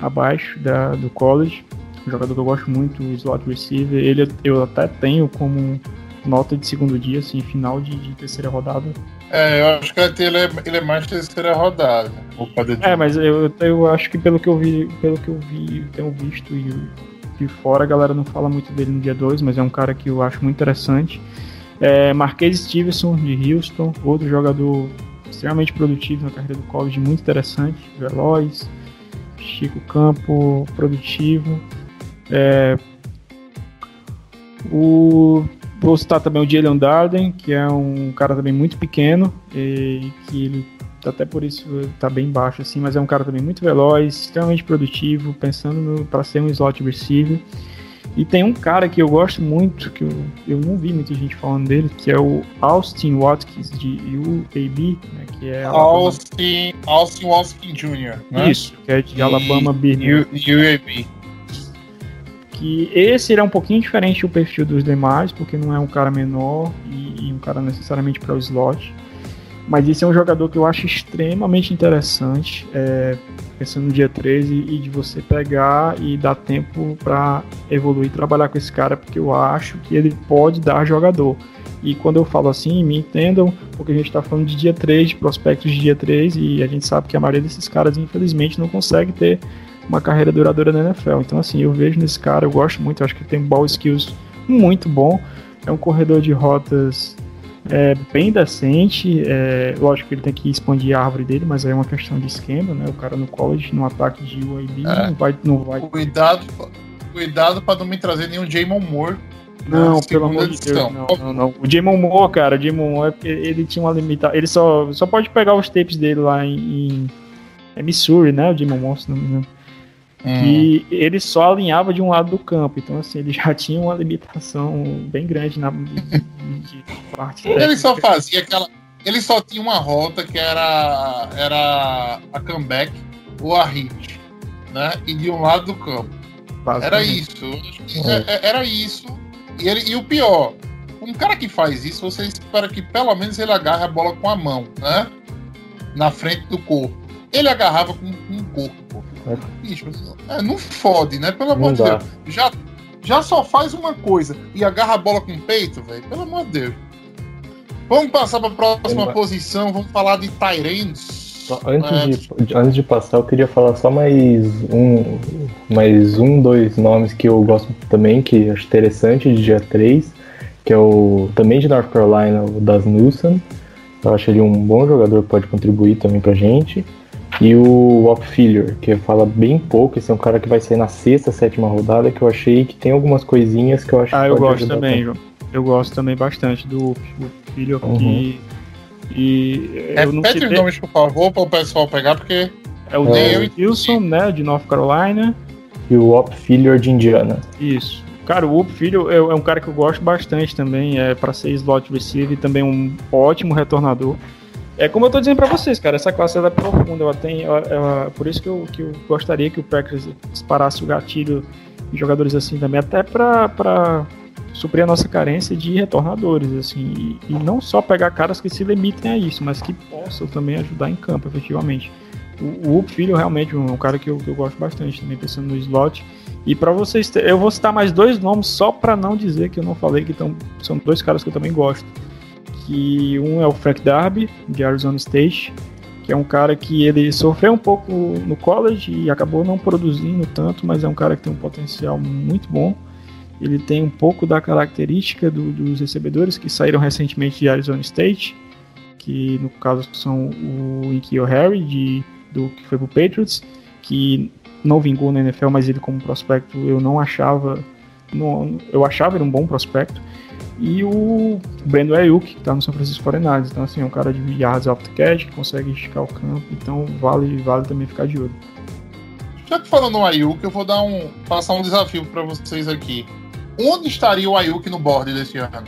abaixo da, do college. Um jogador que eu gosto muito, slot receiver. Ele eu até tenho como nota de segundo dia, assim, final de, de terceira rodada. É, eu acho que ele é, ele é mais terceira rodada. É, mas eu, eu acho que pelo que eu vi, pelo que eu vi, tenho visto e de fora a galera não fala muito dele no dia 2, mas é um cara que eu acho muito interessante. É, Marquês Stevenson de Houston, outro jogador extremamente produtivo na carreira do college, muito interessante, veloz, Chico Campo, produtivo. É, o, vou citar também o Jalen Darden, que é um cara também muito pequeno, e que ele até por isso tá bem baixo assim, mas é um cara também muito veloz, extremamente produtivo, pensando para ser um slot receiver. E tem um cara que eu gosto muito, que eu, eu não vi muita gente falando dele, que é o Austin Watkins, de UAB, né, que é... Austin, Austin Watkins Jr., né? Isso, que é de Alabama Birmingham. UAB. Que esse ele é um pouquinho diferente do perfil dos demais, porque não é um cara menor e, e um cara necessariamente para o slot. Mas esse é um jogador que eu acho extremamente interessante, é, pensando no dia 13, e de você pegar e dar tempo para evoluir trabalhar com esse cara, porque eu acho que ele pode dar jogador. E quando eu falo assim, me entendam, porque a gente está falando de dia 3, de prospectos de dia 3, e a gente sabe que a maioria desses caras, infelizmente, não consegue ter uma carreira duradoura na NFL. Então, assim, eu vejo nesse cara, eu gosto muito, eu acho que ele tem ball skills muito bom. É um corredor de rotas é bem decente. É, lógico que ele tem que expandir a árvore dele, mas aí é uma questão de esquema, né? O cara no college, no ataque de UAB, é. não vai. Não vai... Cuidado, cuidado para não me trazer nenhum Jamon Moore. Não, pelo amor de Deus, não, não, não. O Jamon Moore, cara, o Jamon Moore, ele tinha uma limitação. Ele só, só pode pegar os tapes dele lá em, em é Missouri, né? O Jamon Moore, se não me engano. Hum. E ele só alinhava de um lado do campo, então assim, ele já tinha uma limitação bem grande na de, de parte. Ele só fazia aquela. Ele só tinha uma rota que era, era a comeback ou a hit, né? E de um lado do campo. Era isso. É. é. Era isso. E, ele, e o pior, um cara que faz isso, você espera que pelo menos ele agarre a bola com a mão, né? Na frente do corpo. Ele agarrava com, com o corpo. Bicho, é, não fode, né? Pelo amor de Deus. Já, já só faz uma coisa e agarra a bola com o peito, velho. Pelo amor de Deus. Vamos passar para a próxima posição. Vamos falar de Tyrants. Antes, é. de, antes de passar, eu queria falar só mais um, mais um, dois nomes que eu gosto também, que acho interessante, de dia 3, que é o também de North Carolina, o Das Newsom. Eu acho ele um bom jogador, pode contribuir também pra gente. E o Wop Filler, que fala bem pouco, esse é um cara que vai sair na sexta, sétima rodada, que eu achei que tem algumas coisinhas que eu acho ah, que eu gosto também, João. Eu gosto também bastante do Wop Filler, uhum. e, e eu Repete citei... os nomes, por favor, para o pessoal pegar, porque... É o é, Dale Wilson, né, de North Carolina. E o Wop Filler de Indiana. Isso. Cara, o Whoop Filho é, é, um cara que eu gosto bastante também, é para ser slot receiver e também um ótimo retornador. É como eu tô dizendo para vocês, cara, essa classe ela é profunda, ela tem, ela, ela, por isso que eu, que eu gostaria que o Packers disparasse o gatilho em jogadores assim também, até para suprir a nossa carência de retornadores, assim, e, e, não só pegar caras que se limitem a isso, mas que possam também ajudar em campo, efetivamente. O, o Filho realmente é um cara que eu, que eu gosto bastante também, pensando no slot. E para vocês, eu vou citar mais dois nomes só para não dizer que eu não falei que tão, são dois caras que eu também gosto que um é o Frank Darby, de Arizona State, que é um cara que ele sofreu um pouco no college e acabou não produzindo tanto, mas é um cara que tem um potencial muito bom. Ele tem um pouco da característica do, dos recebedores que saíram recentemente de Arizona State, que no caso são o Inkio Harry, de, do, que foi pro Patriots, que não vingou na NFL, mas ele como prospecto eu não achava, não, eu achava ele um bom prospecto e o Brandon Ayuk, que está no São Francisco 49 Então, assim, é um cara de yards the catch, que consegue esticar o campo. Então, vale, vale também ficar de olho. Já que falando no Ayuk, eu vou dar um, passar um desafio para vocês aqui. Onde estaria o Ayuk no board desse ano?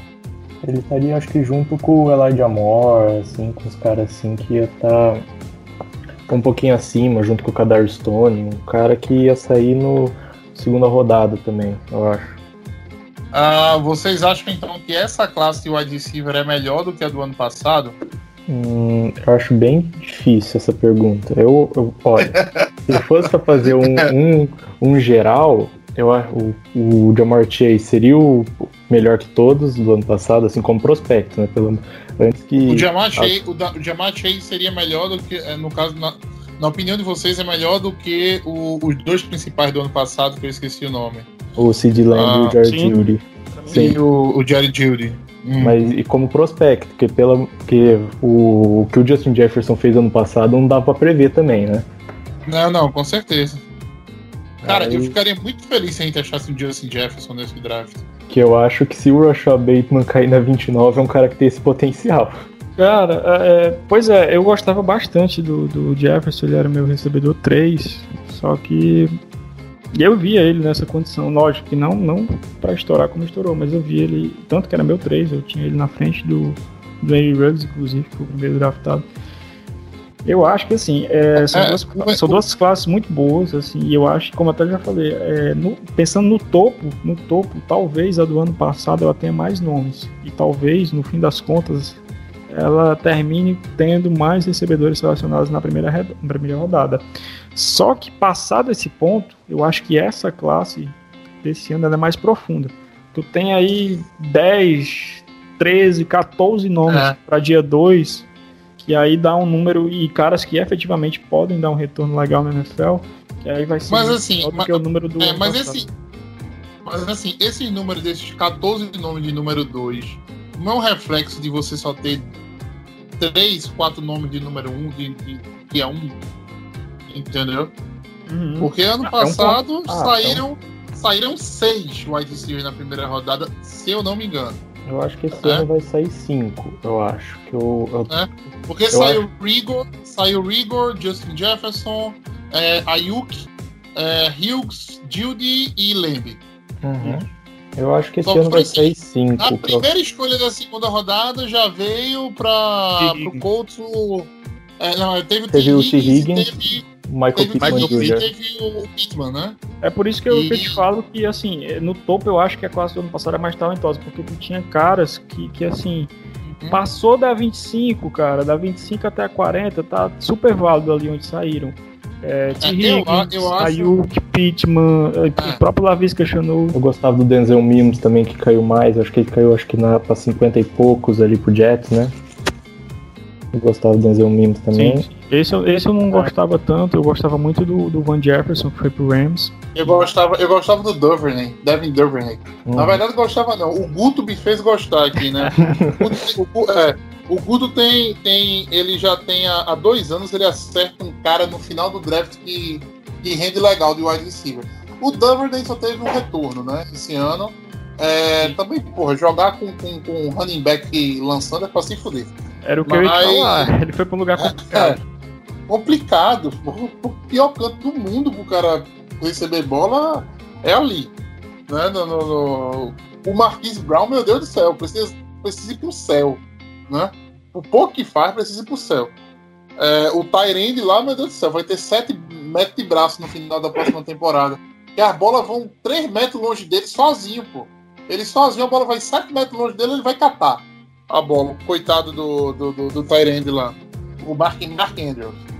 Ele estaria, acho que, junto com o Elijah Moore, assim, com os caras assim que ia estar tá um pouquinho acima, junto com o Kadar Stone, um cara que ia sair no segunda rodada também, eu acho. Uh, vocês acham então que essa classe de wide receiver é melhor do que a do ano passado? Hum, eu acho bem difícil essa pergunta. Eu, eu olha, se fosse para fazer um, um, um, geral, eu o, o Jamar Chase seria o melhor que todos do ano passado, assim como prospecto, né? Pelo, antes que o Jamar Chase, o, o Jamar Chase seria melhor do que, eh, no caso, na, na opinião de vocês, é melhor do que o, os dois principais do ano passado, que eu esqueci o nome. O Sid Lamb ah, e o ah, Jared Judy. Sim, o, o Jared Judy. Hum. Mas e como prospecto, porque, pela, porque o, o que o Justin Jefferson fez ano passado não dá para prever também, né? Não, não, com certeza. Cara, Aí- eu ficaria muito feliz se a gente achasse o Justin Jefferson nesse draft. Que eu acho que se o Rashad Bateman cair na 29 é um cara que tem esse potencial. Cara, é, pois é, eu gostava bastante do, do Jefferson, ele era meu recebedor 3, só que eu via ele nessa condição, lógico que não, não pra estourar como estourou, mas eu via ele, tanto que era meu 3, eu tinha ele na frente do, do Henry Ruggs, inclusive, que foi o primeiro draftado. Eu acho que assim, é, são, É, duas, mas- são duas classes muito boas, assim, e eu acho que, como até já falei, é, no- pensando no topo, no topo, talvez a do ano passado ela tenha mais nomes. E talvez, no fim das contas, ela termine tendo mais recebedores selecionados na primeira, na primeira rodada. Só que passado esse ponto, eu acho que essa classe desse ano é mais profunda. Tu tem aí 10, 13, 14 nomes É. para dia 2, que aí dá um número e caras que efetivamente podem dar um retorno legal na NFL, que aí vai ser Mas assim, mas- que o número do É, mas passado. esse. Mas assim, esse número desses 14 nomes de número 2 não é um reflexo de você só ter 3, 4 nomes de número 1 um, de, de dia 1. Entendeu? Uhum. Porque ano é um passado. Ah, saíram, saíram 6 wide receivers na primeira rodada, se eu não me engano. Eu acho que esse É? ano vai sair 5, eu acho. Que eu, eu- Porque saiu Rigor, saiu Rigor, Justin Jefferson, é, Ayuk, é, Hughes, Judy e Lembe. Uhum. Eu acho que esse Só ano vai sair 5. A primeira escolha da segunda rodada já veio para o Colts. É, não, teve o T. Teve o T. Higgins, teve, Michael teve o. Pittman Higgins Jr. e teve o Pittman, né? É por isso que eu, E- que eu te falo que, assim, no topo eu acho que a classe do ano passado é mais talentosa, porque tu tinha caras que, que assim, Uhum. passou da 25, cara, da 25 até a 40, tá super válido ali onde saíram. É, T. É, eu Higgins, a- eu acho- Ayuk, Pittman, eh, É. o próprio Lavisca Chanou. Eu gostava do Denzel Mims também, que caiu mais. Acho que ele caiu acho que na, pra 50 e poucos ali pro Jets, né? Eu gostava do Denzel Mims também. Sim, esse, eu- esse eu não gostava tanto, eu gostava muito do, do Van Jefferson, que foi pro Rams. Eu gostava, eu gostava do Duvernay, Devin Duvernay. Hum. Na verdade, eu gostava não. O Guto me fez gostar aqui, né? o, Guto, é, o Guto tem, tem. Ele já tem há, há dois anos, ele acerta um cara no final do draft que, que rende legal de wide receiver. O Duvernay só teve um retorno, né? Esse ano. É, também, porra, jogar com, com, com running back lançando é pra se fuder. Era o que eu ia Mas- falar, ele foi pra um lugar complicado. É, complicado. O pior canto do mundo pro cara receber bola é ali. Né? No, no- no- O Marquise Brown, meu Deus do céu, precisa, precisa ir pro céu. Né? O pouco que faz, precisa ir pro céu. É, o Tyrande lá, meu Deus do céu, vai ter 7 metros de braço no final da próxima temporada. E as bolas vão 3 metros longe dele sozinho, pô. Ele sozinho, a bola vai 7 metros longe dele, ele vai catar a bola. Coitado do, do, do, do Tyrande lá. O Mark, Mark Andrews.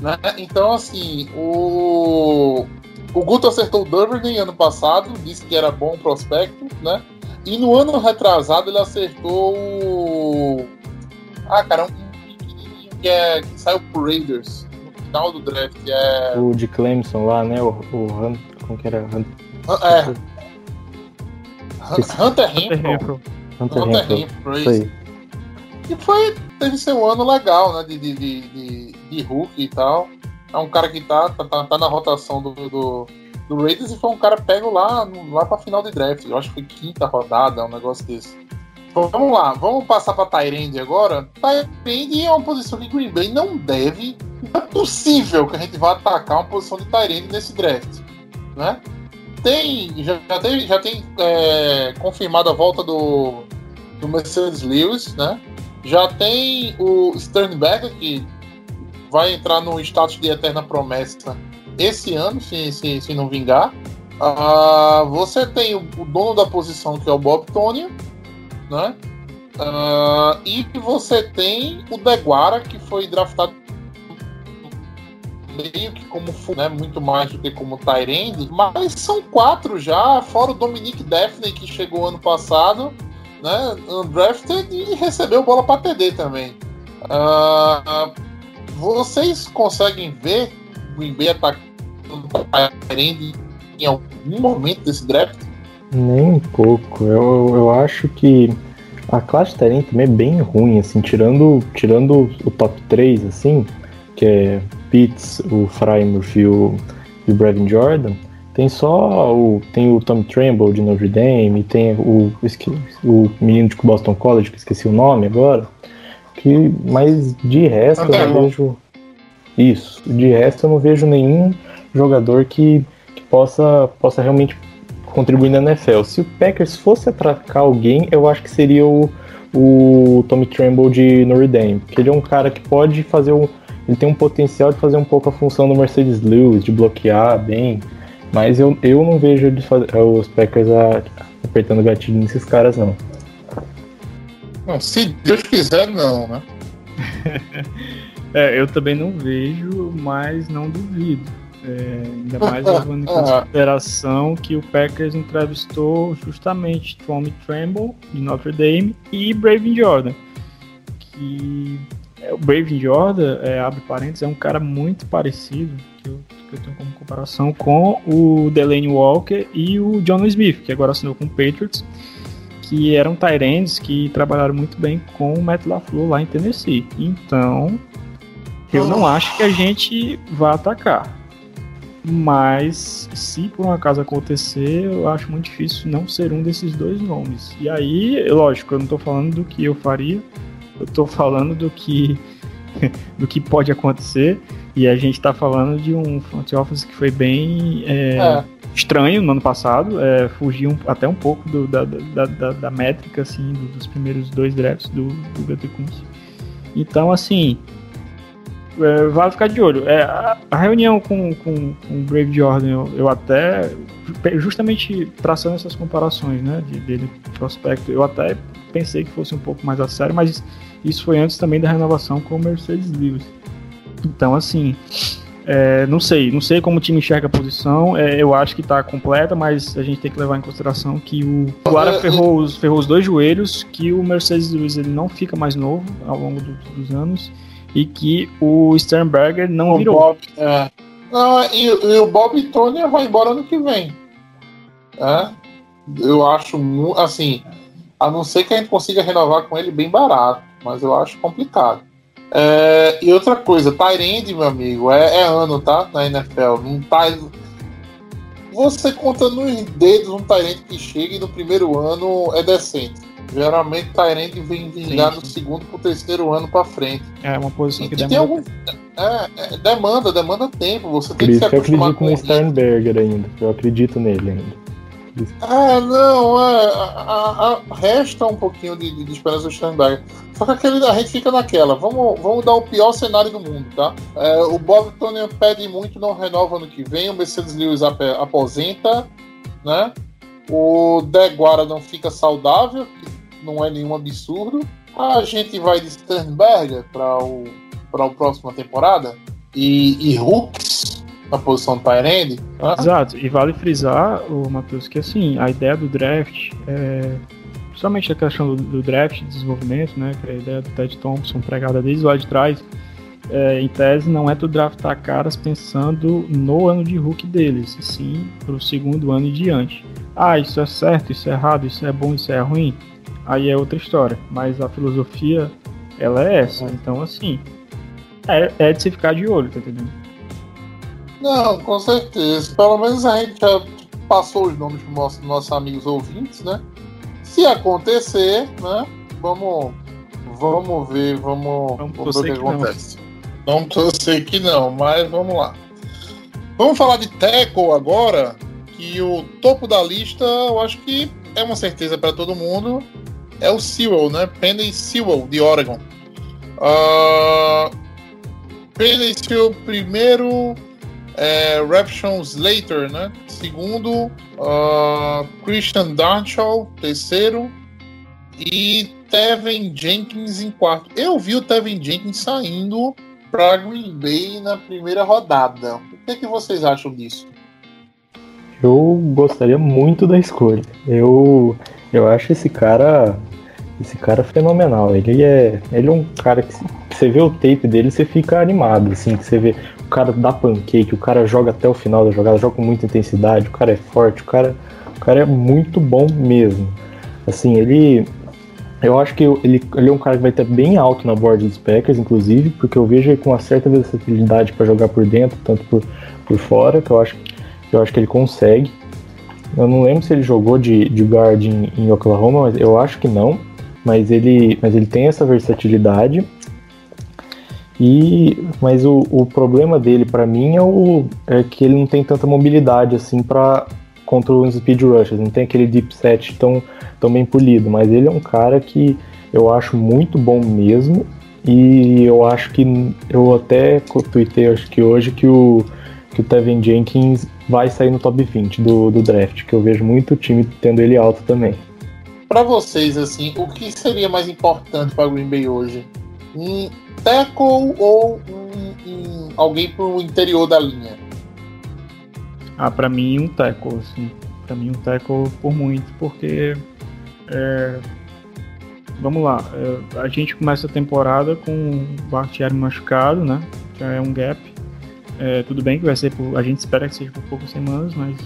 Né? Então, assim, o, o Guto acertou o Duvernay ano passado, disse que era bom prospecto, né? E no ano retrasado ele acertou o. Ah, cara, um pequenininho que, é, que saiu pro Raiders no final do draft. que É, O de Clemson lá, né? O, o Hunt, como que era? Hunt, é, Hunter Hunter Renfro. Hunter Renfro. E foi, teve seu ano legal, né? De, de, de, de, Hulk e tal. É um cara que tá, tá, tá, tá na rotação do, do, do Raiders e foi um cara pego lá, lá pra final de draft. Eu acho que foi quinta rodada, um negócio desse. Então, vamos lá, vamos passar pra Tyrande agora. Tyrande é uma posição que Green Bay não deve. Não é possível que a gente vá atacar uma posição de Tyrande nesse draft. Né? Tem, já, já tem, já tem é, confirmado a volta do, do Mercedes Lewis, né? Já tem o Sternberger, que vai entrar no status de eterna promessa esse ano, se, se, se não vingar. Ah, você tem o, dono da posição, que é o Bob Tony, né? Ah, e você tem o Deguara, que foi draftado meio que como né, muito mais do que como Tyrande, mas são quatro já, fora o Dominic Daphne, que chegou ano passado, né, undrafted e recebeu bola para TD também. Ah, vocês conseguem ver o Green Bay atacando Tyrande em algum momento desse draft? Nem um pouco. Eu, eu acho que a classe de Tyrant também é bem ruim, assim, tirando, tirando o top 3, assim, que é Pitts, o Frymouth e o, e o Brevin Jordan, Tem só o. Tem o Tom Tremble de Notre Dame, tem o, o, o menino de Boston College, que esqueci o nome agora. Que, mas de resto eu não vejo. Isso. De resto eu não vejo nenhum jogador que, que possa, possa realmente contribuir na NFL. Se o Packers fosse atracar alguém, eu acho que seria o, o Tommy Tremble de Notre Dame. Porque ele é um cara que pode fazer um. Ele tem um potencial de fazer um pouco a função do Mercedes Lewis, de bloquear bem. Mas eu, eu não vejo os Packers a, apertando gatilho nesses caras, não. não. Se Deus quiser, não, né? é, eu também não vejo, mas não duvido. É, ainda mais levando em consideração que o Packers entrevistou justamente Tommy Tremble, de Notre Dame, e Braven Jordan. Que é, o Braven Jordan, é, abre parênteses, é um cara muito parecido, que eu, que eu tenho como comparação, com o Delaney Walker e o John Smith, que agora assinou com o Patriots, que eram Tyrands que trabalharam muito bem com o Matt LaFleur lá em Tennessee. Então, eu não acho que a gente vá atacar. Mas se por um acaso acontecer, eu acho muito difícil não ser um desses dois nomes. E aí, lógico, eu não estou falando do que eu faria, eu estou falando do que do que pode acontecer. E a gente está falando de um front office que foi bem é, é. estranho no ano passado, é, fugiu até um pouco do, da, da, da, da, métrica assim, dos primeiros dois drafts do, do. Então, assim, é, vale ficar de olho. É, a, a, reunião com, com, com o Brave Jordan, eu, eu, até, justamente traçando essas comparações, né, de, dele prospecto, eu até pensei que fosse um pouco mais a sério, mas isso foi antes também da renovação com o Mercedes Lewis. Então, assim, é, não sei, não sei como o time enxerga a posição. É, eu acho que está completa, mas a gente tem que levar em consideração que o Guara ferrou os, ferrou os dois joelhos, que o Mercedes Lewis ele não fica mais novo ao longo do, dos anos e que o Sternberger não o virou. Bob, é. Não, e, e, o Bob Tony vai embora ano que vem. É? Eu acho assim, a não ser que a gente consiga renovar com ele bem barato, mas eu acho complicado. É, e outra coisa, Tyrande, meu amigo, é, é, ano, tá? Na NFL. Não tá. Você conta nos dedos um Tyrande que chega e no primeiro ano é decente. Geralmente Tyrande vem vingar no segundo pro terceiro ano para frente. É uma posição que demanda. Algum, é, é, demanda, demanda tempo. Você tem que se acostumar com Eu acredito no Sternberger ainda. Eu acredito nele ainda. Ah, não, é, a, a, resta um pouquinho de, de, esperança do Sternberger. Só que aquele, a gente fica naquela. Vamos, vamos dar o pior cenário do mundo, tá? É, o Bob Tony pede muito, não renova ano que vem. O Mercedes Lewis ap aposenta, né? O Deguara não fica saudável, que não é nenhum absurdo. A gente vai de Sternberger para o a próxima temporada e, e Hooks na posição do Tyrande. Exato, e vale frisar, o Matheus, que assim, a ideia do draft é. Principalmente a questão do, do draft de desenvolvimento, né? Que é a ideia do Ted Thompson pregada desde lá de trás. É, em tese, não é tu draftar caras pensando no ano de Hulk deles, sim para o segundo ano e diante. Ah, isso é certo, isso é errado, isso é bom, isso é ruim. Aí é outra história. Mas a filosofia, ela é essa. Então, assim, é, é de se ficar de olho, tá entendendo? Não, com certeza. Pelo menos a gente já passou os nomes para nossos, nossos amigos ouvintes, né? Se acontecer, né? Vamos, vamos ver, vamos, vamos, ver o que, acontece. Não. Torcer que não, mas vamos lá. Vamos falar de Teco agora, que o topo da lista, eu acho que é uma certeza para todo mundo, é o Sewell, né? Penny Sewell, de Oregon. Uh, Penny Sewell, primeiro é, Raption Slater, né? Segundo, uh, Christian Darnshaw, terceiro, e Tevin Jenkins em quarto. Eu vi o Tevin Jenkins saindo para Green Bay na primeira rodada. O que, é que vocês acham disso? Eu gostaria muito da escolha. Eu, eu acho esse cara esse cara fenomenal. Ele é, ele é um cara que você vê o tape dele, você fica animado, assim, que você vê o cara dá pancake, o cara joga até o final da jogada, joga com muita intensidade, o cara é forte, o cara, o cara é muito bom mesmo. Assim, ele eu acho que ele, ele é um cara que vai estar bem alto na board dos Packers, inclusive, porque eu vejo ele com uma certa versatilidade para jogar por dentro, tanto por, por fora, que eu acho Eu acho que ele consegue. Eu não lembro se ele jogou de, de guard em, em Oklahoma, mas eu acho que não. Mas ele, mas ele tem essa versatilidade. E, mas o, o problema dele para mim é, o, é que ele não tem tanta mobilidade assim para contra os speed rushes, não tem aquele deep set tão, tão bem polido, mas ele é um cara que eu acho muito bom mesmo e eu acho que eu até tuitei acho que hoje que o que o Tevin Jenkins vai sair no top 20 do, do draft, que eu vejo muito time tendo ele alto também. Para vocês, assim, o que seria mais importante para Green Bay hoje? Um tackle ou um, um, alguém para o interior da linha? Ah, para mim um tackle, assim. Para mim um tackle por muito, porque é, vamos lá, é, a gente começa a temporada com o Bakhtiari machucado, né? Já é um gap. É, tudo bem que vai ser por. A gente espera que seja por poucas semanas, mas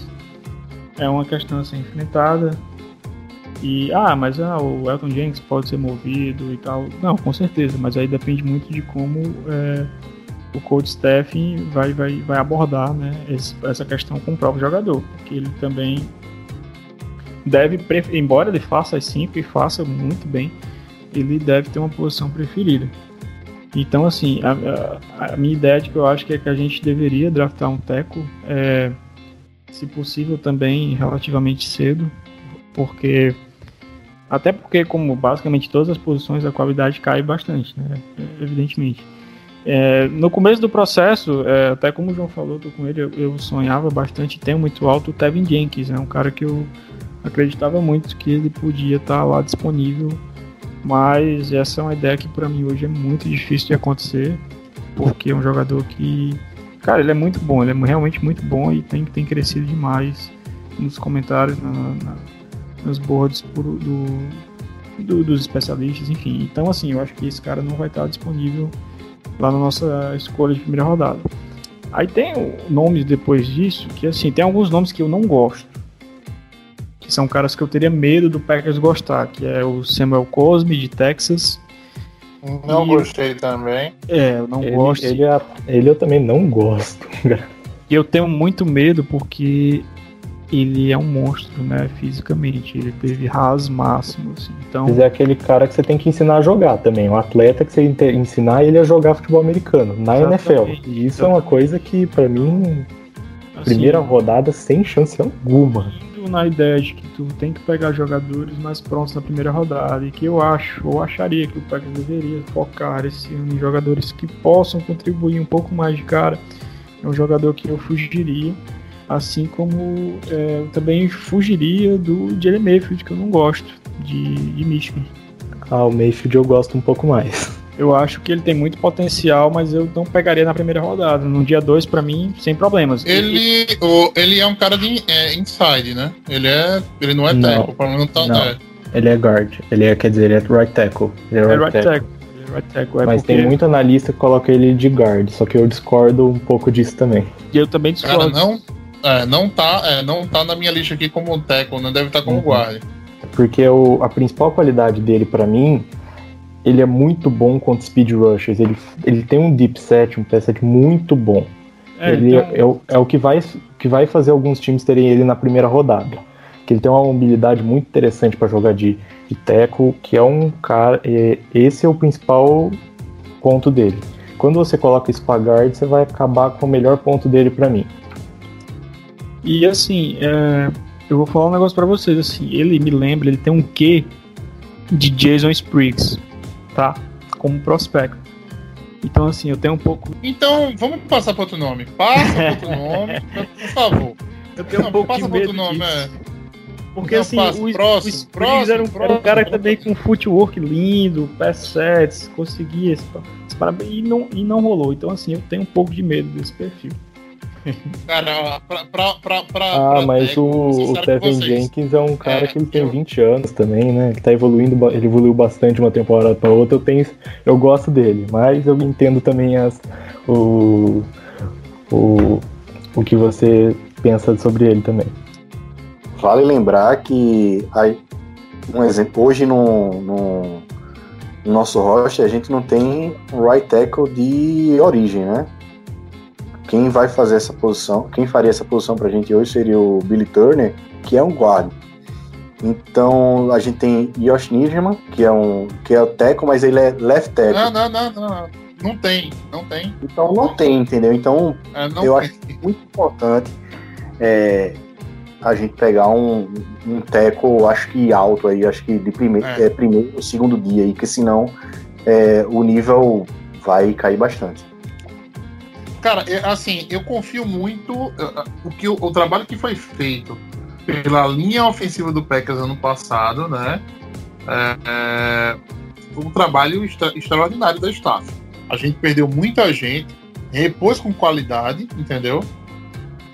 é uma questão a ser enfrentada. E, ah, mas ah, o Elton Jenks pode ser movido e tal. Não, com certeza, mas aí depende muito de como é, o coach staff vai, vai, vai abordar né, esse, essa questão com o próprio jogador. Porque ele também deve, embora ele faça as 5 e faça muito bem, ele deve ter uma posição preferida. Então, assim, a, a, a, minha ideia de que eu acho que é que a gente deveria draftar um teco, é, se possível também relativamente cedo, porque até porque como basicamente todas as posições a qualidade cai bastante, né? Evidentemente. É, no começo do processo, é, até como o João falou, tô com ele, eu, eu sonhava bastante, tem muito alto o Tevin Jenkins, é né? um cara que eu acreditava muito que ele podia estar lá disponível mas essa é uma ideia que para mim hoje é muito difícil de acontecer, porque é um jogador que, cara, ele é muito bom, ele é realmente muito bom e tem, tem crescido demais nos comentários, na, na, nos boards do, do, dos especialistas, enfim. Então, assim, eu acho que esse cara não vai estar disponível lá na nossa escolha de primeira rodada. Aí tem nomes depois disso que, assim, tem alguns nomes que eu não gosto que são caras que eu teria medo do Packers gostar, que é o Samuel Cosme de Texas. Não e... gostei também. É, eu não ele, gosto. Ele, é, ele eu também não gosto. E eu tenho muito medo porque ele é um monstro, né, fisicamente. Ele teve ras máximo, assim. Então... Mas é aquele cara que você tem que ensinar a jogar também. Um atleta que você ensinar ele a jogar futebol americano na Exatamente. NFL. E isso é uma coisa que, para mim, assim, primeira rodada sem chance alguma na ideia de que tu tem que pegar jogadores mais prontos na primeira rodada e que eu acho, ou acharia que o Packers deveria focar esse ano em jogadores que possam contribuir um pouco mais de cara. É um jogador que eu fugiria, assim como é, eu também fugiria do Jalen Mayfield, que eu não gosto, de, de Michigan. Ah, o Mayfield eu gosto um pouco mais. Eu acho que ele tem muito potencial, mas eu não pegaria na primeira rodada. No dia 2, para mim, sem problemas. Ele, o, ele é um cara de é, inside, né? Ele, é, ele não é não, tackle, pelo menos não tá não. É. Ele é guard. Ele é, quer dizer, ele é right tackle. Ele é, é right, right tackle. É right tackle. É mas porque... tem muito analista que coloca ele de guard, só que eu discordo um pouco disso também. E eu também discordo. Cara, não, é, não, tá, é, não tá na minha lista aqui como tackle, não deve estar tá como uhum. guard. Porque o, a principal qualidade dele para mim ele é muito bom contra speed rushers. Ele, ele tem um deep set, um pass set muito bom. É, ele então... é, o, é o que vai, que vai fazer alguns times terem ele na primeira rodada. Que ele tem uma mobilidade muito interessante para jogar de, de tackle, que é um cara. É, esse é o principal ponto dele. Quando você coloca pra guard, você vai acabar com o melhor ponto dele para mim. E assim, é, eu vou falar um negócio para vocês. Assim, ele me lembra, ele tem um quê de Jason Spriggs tá? Como prospecto. Então, assim, eu tenho um pouco. Então, vamos passar para outro nome. Passa para outro nome, por favor. Eu tenho Não, um pouco passa de medo outro nome, é. Porque então, assim, passa, o, próximo, o próximo, era um, próximo, um cara também com footwork lindo, pass sets, conseguia esse, esse, e, não, e não rolou. Então, assim, eu tenho um pouco de medo desse perfil. Cara, pra, pra, pra, pra Ah, pra mas o, o Tevin Jenkins é um cara é, que ele tem eu... 20 anos também, né? Ele tá evoluindo, ele evoluiu bastante de uma temporada pra outra. Eu, tenho, eu gosto dele, mas eu entendo também as, o, o, o que você pensa sobre ele também. Vale lembrar que aí, um exemplo, hoje no, no, no nosso roster a gente não tem right tackle de origem, né? Quem vai fazer essa posição, quem faria essa posição pra gente hoje seria o Billy Turner, que é um guard. Então a gente tem Josh Nijman, que é um que é o teco, mas ele é left tackle. Não, não, não, não. Não tem, não tem. Então não tem, entendeu? Então É, eu tem. acho muito importante é, a gente pegar um, um teco, acho que alto aí, acho que de primeiro, É. é, primeiro segundo dia aí, que senão é, o nível vai cair bastante. Cara, é, assim, eu confio muito uh, o que o, o trabalho que foi feito pela linha ofensiva do Packers ano passado, né? É, é, um trabalho extra- extraordinário da staff. A gente perdeu muita gente, repôs com qualidade, entendeu?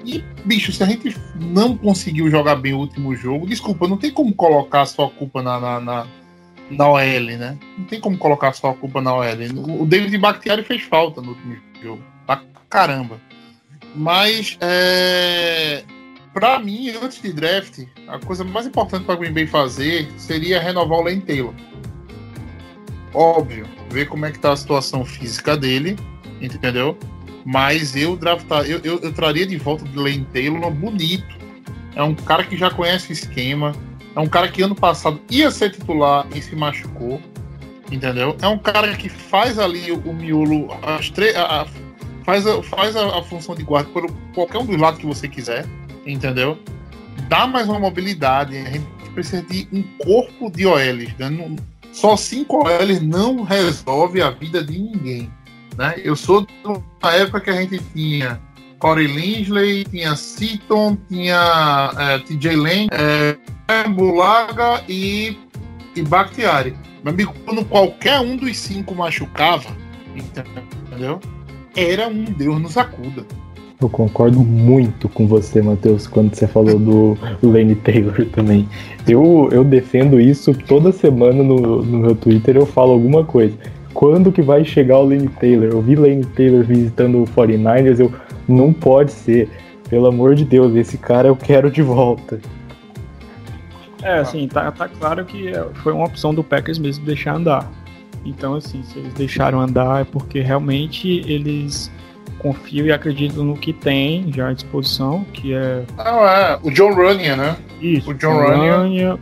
E, bicho, se a gente não conseguiu jogar bem o último jogo, desculpa, não tem como colocar só a culpa na, na, na, na OL, né? Não tem como colocar só a culpa na OL. O David Bakhtiari fez falta no último jogo. Caramba. Mas, é... pra mim, antes de draft, a coisa mais importante para Green Bay fazer seria renovar o Lane Taylor. Óbvio, ver como é que tá a situação física dele, entendeu? Mas eu draftar, eu, eu, eu traria de volta o Lane Taylor bonito. É um cara que já conhece o esquema. É um cara que ano passado ia ser titular e se machucou. Entendeu? É um cara que faz ali o, o miolo, as a- faz, a, faz a, a função de guarda por qualquer um dos lados que você quiser. Entendeu? Dá mais uma mobilidade. A gente precisa de um corpo de OLs. Né? Só cinco OLs não resolve a vida de ninguém. Né? Eu sou da época que a gente tinha Corey Linsley, tinha Seaton, tinha é, TJ Lane, é, Bulaga e, e Bakhtiari. Meu amigo, quando qualquer um dos cinco machucava, entendeu? Era um Deus nos acuda. Eu concordo muito com você, Matheus, quando você falou do Lane Taylor também. Eu, eu defendo isso toda semana no, no meu Twitter, eu falo alguma coisa. Quando que vai chegar o Lane Taylor? Eu vi Lane Taylor visitando o 49ers, eu não pode ser. Pelo amor de Deus, esse cara eu quero de volta. É, assim, tá, tá claro que é, foi uma opção do Packers mesmo deixar andar. Então, assim, se eles deixaram andar é porque realmente eles confiam e acreditam no que tem já à disposição, que é Não, é. O John Runyan, né? isso. O John Runyan.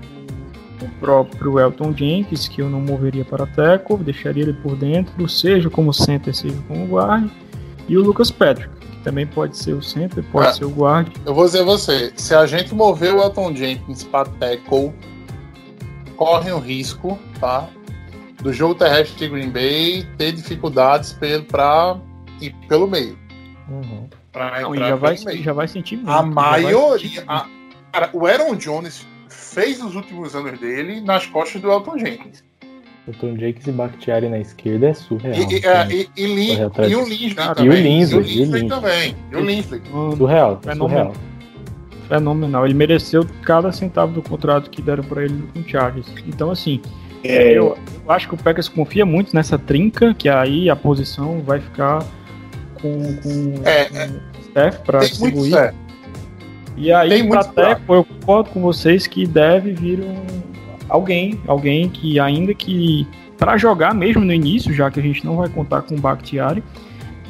o próprio Elton Jenkins, que eu não moveria para teco, deixaria ele por dentro, seja como center, seja como guarda, e o Lucas Patrick, que também pode ser o center, pode É. ser o guarda. Eu vou dizer a você, se a gente mover o Elton Jenkins para tackle, corre o risco, tá? Do jogo terrestre de Green Bay ter dificuldades para ir pelo meio. Pra Não, e já vai, pelo meio. já vai sentir muito. A já vai maioria. sentir a- cara, o Aaron Jones fez os últimos anos dele nas costas do Elton Jenkins. O Tom Jakes e Bakhtiari na esquerda é surreal. E, e, é, e, e, Lin- atrás e o. Linsley Cara, também. e o Linsley, também. E o Linsley. Surreal, Fenômeno. surreal. fenomenal. Ele mereceu cada centavo do contrato que deram pra ele com o Chargers. Então, assim, eu, eu acho que o Packers confia muito nessa trinca, que aí a posição vai ficar com, com, É, com o staff pra Tem muito distribuir. E aí, fraco. Teco, eu concordo com vocês que deve vir um, alguém, alguém que ainda que para jogar mesmo no início, já que a gente não vai contar com o Bakhtiari,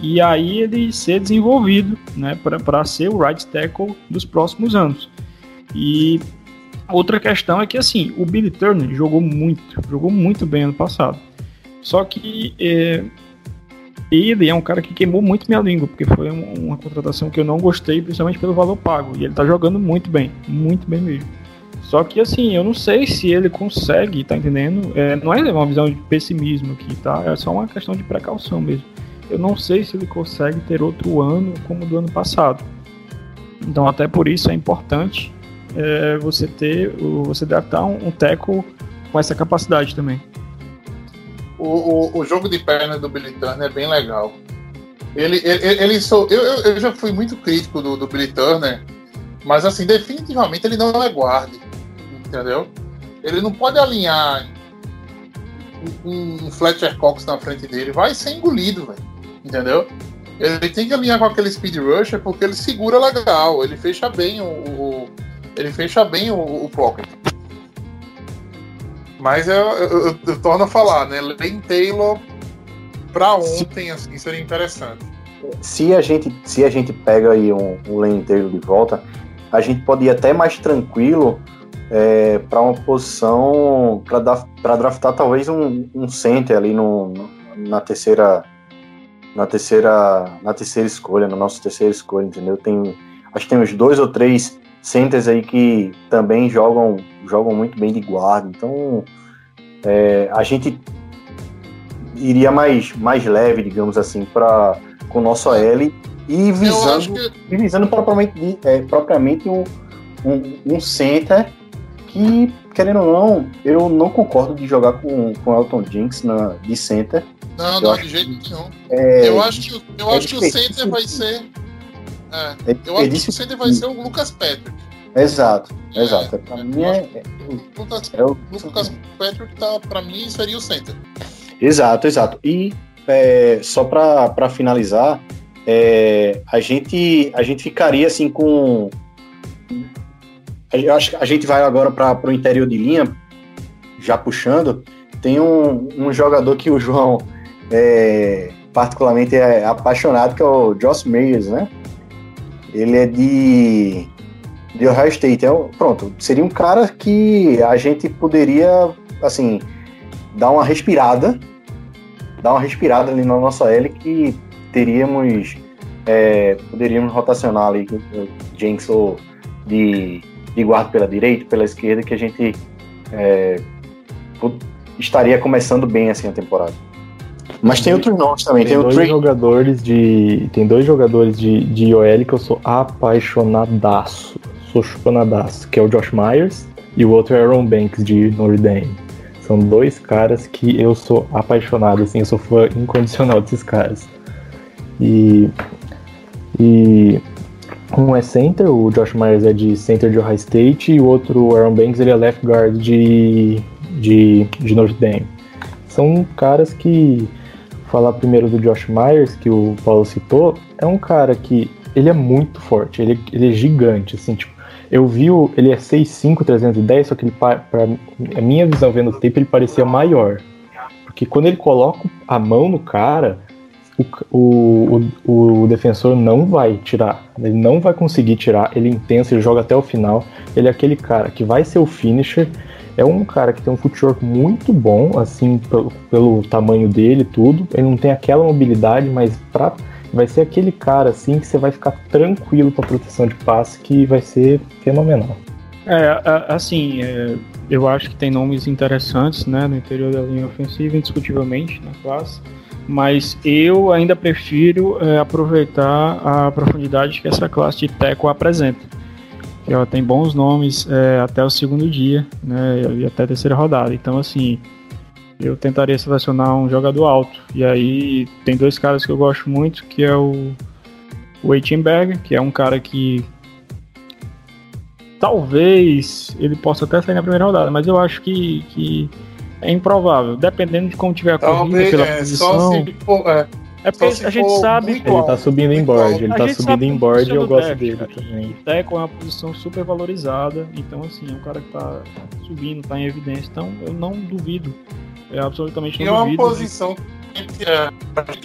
e aí ele ser desenvolvido, né, para ser o right tackle dos próximos anos. E outra questão é que assim, o Billy Turner jogou muito, jogou muito bem ano passado. Só que é, ele é um cara que queimou muito minha língua, porque foi um- uma contratação que eu não gostei, principalmente pelo valor pago. E ele tá jogando muito bem, muito bem mesmo. Só que assim, eu não sei se ele consegue, tá entendendo? É, não é uma visão de pessimismo aqui, tá? É só uma questão de precaução mesmo. Eu não sei se ele consegue ter outro ano como do ano passado. Então até por isso é importante é, você ter, você draftar um, um teco com essa capacidade também. O, o, o jogo de perna do Billy Turner é bem legal. Ele, ele, ele- sou, eu, eu já fui muito crítico do, do Billy Turner, mas assim, definitivamente ele não é guarde. Entendeu? Ele não pode alinhar um, um Fletcher Cox na frente dele, vai ser engolido, velho. Entendeu? Ele tem que alinhar com aquele speed rusher porque ele segura legal, ele fecha bem o. o- ele fecha bem o, o pocket. Mas eu, eu, eu- eu torno a falar, né? Lane Taylor pra ontem, assim, seria interessante. se a gente, se a gente pega aí um, um Lane Taylor de volta, a gente pode ir até mais tranquilo é, para uma posição para draftar talvez um, um center ali no, na terceira na terceira na terceira escolha, na nossa terceira escolha, entendeu? Tem acho que tem uns dois ou três centers aí que também jogam jogam muito bem de guarda, então é, a gente iria mais mais leve, digamos assim, para com o nosso L e visando, que... visando propriamente, é, propriamente um, um, um center que, querendo ou não, eu não concordo de jogar com, com Elton Jinx na, de center. Não, eu não, de jeito nenhum. É, eu acho que, eu é acho que o center vai ser. É, é eu acho que o center vai ser o Lucas Patrick. Exato, é, exato. Pra mim é. Lucas, é o Lucas Patrick, tá, pra mim, seria o center. Exato, exato. E é, só para finalizar, é, a, gente, a gente ficaria assim com eu acho que a gente vai agora para o interior de linha, já puxando. Tem um, um jogador que o João é, particularmente é apaixonado, que é o Josh Myers, né? Ele é de, de Ohio State. É, pronto, seria um cara que a gente poderia, assim, dar uma respirada, dar uma respirada ali na nossa L que teríamos, é, poderíamos rotacionar ali Jenks ou de de guarda pela direita, pela esquerda, que a gente é, estaria começando bem assim a temporada. Mas tem outros nomes também. Tem, tem dois jogadores de tem dois jogadores de, de OL que eu sou apaixonadaço, sou chupanadaço, que é o Josh Myers e o outro é Aaron Banks de Notre Dame. São dois caras que eu sou apaixonado, assim, eu sou fã incondicional desses caras. E e um é center, o Josh Myers é de center de Ohio State, e o outro, o Aaron Banks, ele é left guard de, de, de Notre Dame. São caras que, falar primeiro do Josh Myers, que o Paulo citou, é um cara que ele é muito forte, ele, ele é gigante, assim, tipo, eu vi o, ele é 6'5", 310, só que ele, pra, a minha visão vendo o tape, ele parecia maior. Porque quando ele coloca a mão no cara, o, o, o, defensor não vai tirar, ele não vai conseguir tirar, ele é intenso, ele joga até o final, ele é aquele cara que vai ser o finisher, é um cara que tem um footwork muito bom, assim, pelo, pelo tamanho dele tudo, ele não tem aquela mobilidade, mas pra, vai ser aquele cara, assim, que você vai ficar tranquilo com a proteção de passe, que vai ser fenomenal. É, assim, é, eu acho que tem nomes interessantes, né, no interior da linha ofensiva, indiscutivelmente, na classe, mas eu ainda prefiro é, aproveitar a profundidade que essa classe de Teco apresenta. Ela tem bons nomes é, até o segundo dia, né, e até a terceira rodada. Então, assim, eu tentaria selecionar um jogador alto. E aí tem dois caras que eu gosto muito, que é o, Eichenberg, que é um cara que talvez ele possa até sair na primeira rodada, mas eu acho que, que é improvável, dependendo de como tiver a corrida pela é, posição. Se for, é, é porque a gente sabe. Ele tá subindo em board, ele tá subindo em board e eu gosto dele cara. também. O Teco é uma posição super valorizada, então assim, é um cara que tá subindo, tá em evidência, então eu não duvido. É absolutamente não é duvido. É uma posição que é,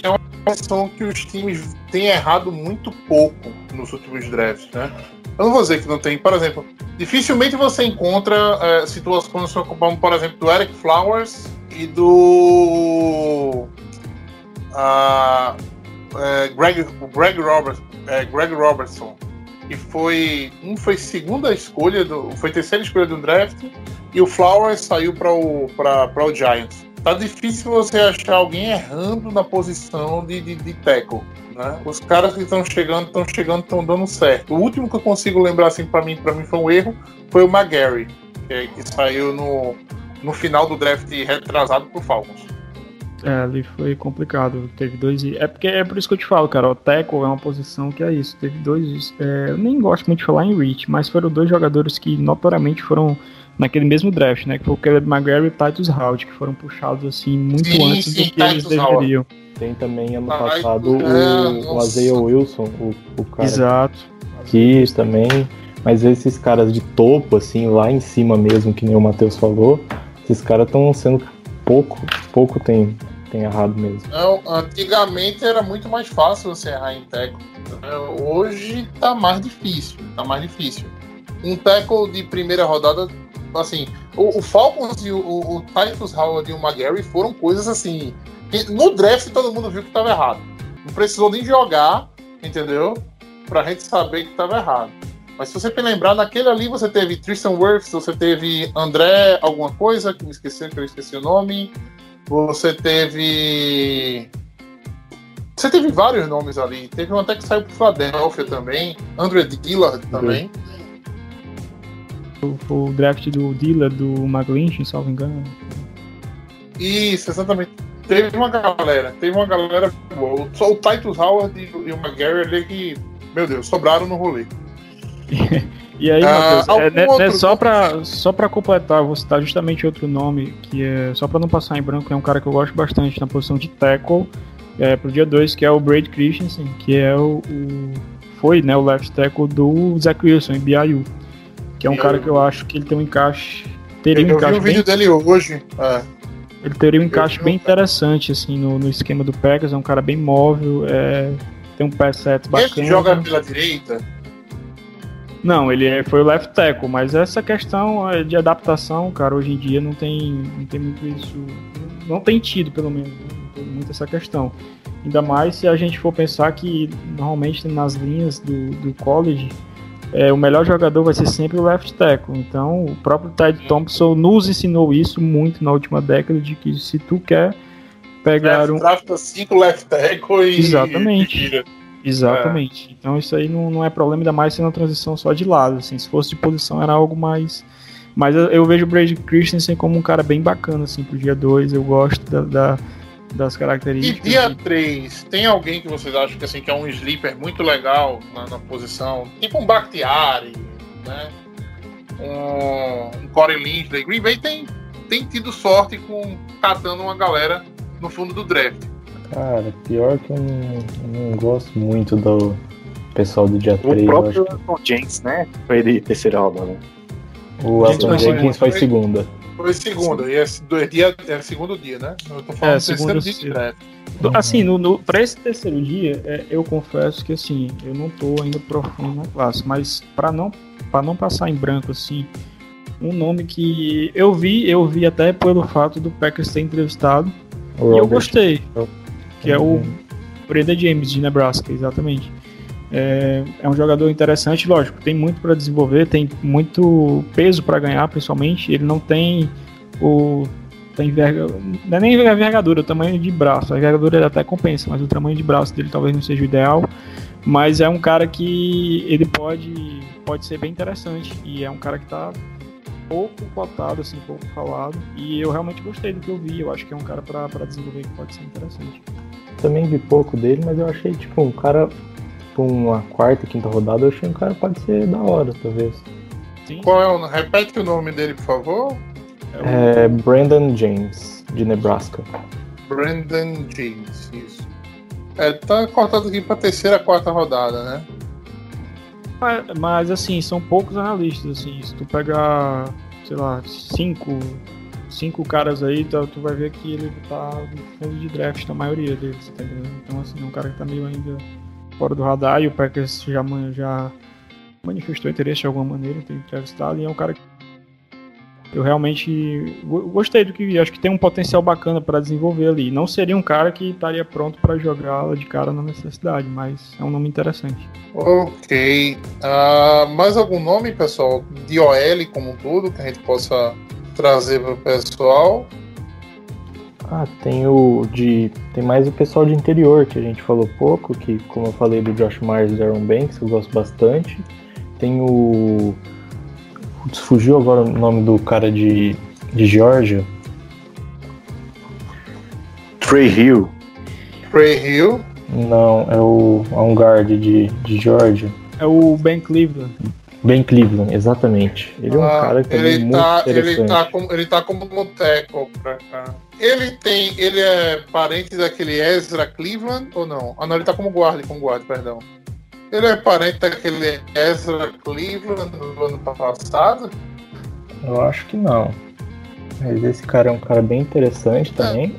é uma posição que os times têm errado muito pouco nos últimos drafts, né? Eu não vou dizer que não tem, por exemplo, dificilmente você encontra é, situações como, por exemplo, do Eric Flowers e do uh, é, Greg, Greg, Roberts, é, Greg Robertson, que foi um foi segunda escolha do, foi terceira escolha do draft e o Flowers saiu para o para o Giants. Tá difícil você achar alguém errando na posição de, de, de tackle. Né? Os caras que estão chegando, estão chegando, estão dando certo. O último que eu consigo lembrar assim para mim, para mim foi um erro, foi o McGarry, que, que saiu no, no final do draft retrasado pro Falcons. É, ali foi complicado. Teve dois. É porque é por isso que eu te falo, cara. O tackle é uma posição que é isso. Teve dois. É, eu nem gosto muito de falar em reach, mas foram dois jogadores que notoriamente foram naquele mesmo draft, né? Que foi o Caleb McGarry e o Titus Howard, que foram puxados assim muito sim, antes sim, do que eles deveriam. Tem também ano passado o, o Isaiah Wilson, o, o cara. Exato. Que também. Mas esses caras de topo, assim, lá em cima mesmo, que nem o Matheus falou, esses caras estão sendo pouco, pouco tem, errado mesmo. Não, antigamente era muito mais fácil você errar em tackle. Hoje tá mais difícil. Tá mais difícil. Um tackle de primeira rodada, assim, o, o Falcons e o, o, o Titus Howard e o McGarry foram coisas assim. No draft todo mundo viu que tava errado. Não precisou nem jogar, entendeu? Pra gente saber que tava errado. Mas se você lembrar, naquele ali você teve Tristan Wirfs, você teve André alguma coisa, que me esqueci, que eu esqueci o nome. Você teve. Você teve vários nomes ali. Teve um até que saiu pro Philadelphia também. André Dillard também. O, o draft do dealer do McGlinch, salvo engano. Isso, exatamente. Teve uma galera, teve uma galera boa. Só o Titus Howard e o McGarry ali que, meu Deus, sobraram no rolê. E aí, Ah, Matheus, é, né, né, só pra, só pra completar, vou citar justamente outro nome, que é, só pra não passar em branco, é um cara que eu gosto bastante na posição de tackle, é, pro dia 2, que é o Braid Christensen, que é o, o- foi né, o left tackle do Zach Wilson, em BYU, que é um Eu- cara que eu acho que ele tem um encaixe, teria um Eu vi encaixe o bem vídeo dele hoje. É. ele teria um encaixe vi bem interessante, assim, no, no esquema do Packers, é um cara bem móvel, é, tem um pé set bacana. Ele joga pela direita. Não, ele é- foi o left tackle, mas essa questão é, de adaptação, cara, hoje em dia não tem, não tem muito isso. Não tem tido, pelo menos, né? não tem muito essa questão. Ainda mais se a gente for pensar que normalmente nas linhas do, do college, é, o melhor jogador vai ser sempre o left tackle. Então, o próprio Ted Thompson nos ensinou isso muito na última década, de que se tu quer pegar um, Drafta 5 left tackle e. Exatamente. e Exatamente. Então isso aí não, não é problema, ainda mais sendo uma transição só de lado. Assim, se fosse de posição era algo mais. Mas eu, eu vejo o Brady Christensen como um cara bem bacana, assim, pro dia 2. Eu gosto da, da- das E características. dia 3, tem alguém que vocês acham que, assim, que é um sleeper muito legal na, na posição? Tipo um Bakhtiari, né? Um, um Corey Linsley. Green Bay tem, tem tido sorte com catando uma galera no fundo do draft. Cara, pior que eu não, eu não gosto muito do pessoal do dia O 3. Eu próprio Anton Jenks, né? Foi de terceira rodada. né? que o Elton Jenkins foi- foi segunda. Foi segunda, e é, dois dia, é segundo dia, né? Eu tô falando É, do terceiro segundo dia de draft. Assim, no, no, pra esse terceiro dia, é, eu confesso que assim, eu não tô ainda profundo na classe, mas pra não, pra não passar em branco, assim, um nome que eu vi, eu vi até pelo fato do Packers ter entrevistado, O E eu gostei. Que é o. Brenda James, de Nebraska, exatamente. É, é um jogador interessante, lógico, tem muito para desenvolver, tem muito peso para ganhar, principalmente. Ele não tem o. Tem enverga, não é nem a envergadura, o tamanho de braço. A envergadura ele até compensa, mas o tamanho de braço dele talvez não seja o ideal. Mas é um cara que ele pode, pode ser bem interessante. E é um cara que tá pouco cotado, assim, pouco falado. E eu realmente gostei do que eu vi. Eu acho que é um cara pra pra desenvolver que pode ser interessante. Também vi pouco dele, mas eu achei, tipo, um cara, pra uma quarta, quinta rodada, eu achei um cara que pode ser da hora, talvez. Sim, Qual é o. Repete o nome dele, por favor. é o- É Brandon James, de Nebraska. Brandon James, isso. É, tá cortado aqui pra terceira, quarta rodada, né? Mas, mas, assim, são poucos analistas, assim, se tu pegar, sei lá, cinco, cinco caras aí, tu, tu vai ver que ele tá no fundo de draft, na maioria deles, tá entendendo? Então, assim, é um cara que tá meio ainda fora do radar e o Packers já, já manifestou interesse de alguma maneira, tem entrevistado e é um cara que eu realmente go- gostei do que vi, acho que tem um potencial bacana para desenvolver ali. Não seria um cara que estaria pronto para jogar lá de cara na necessidade, mas é um nome interessante. Ok. Ah, mais algum nome, pessoal, de OL como um todo, que a gente possa trazer para o pessoal? Ah, tem o de. Tem mais o pessoal de interior, que a gente falou pouco, que como eu falei do Josh Myers e do Aaron Banks, eu gosto bastante. Tem o. Putz, fugiu agora o nome do cara de, de Georgia. Trey Hill. Trey Hill. Não, é o. É um guard de, de Georgia. É o Ben Cleveland. Ben Cleveland, exatamente. Ele é um Ah, cara que também ele muito tá, interessante. ele tá como ele tá como pra cá. Ele tem, ele é parente daquele Ezra Cleveland ou não? Ah, não, ele tá como guarda, como guarda, perdão. Ele é parente daquele Ezra Cleveland do ano passado? Eu acho que não. Mas esse cara é um cara bem interessante também.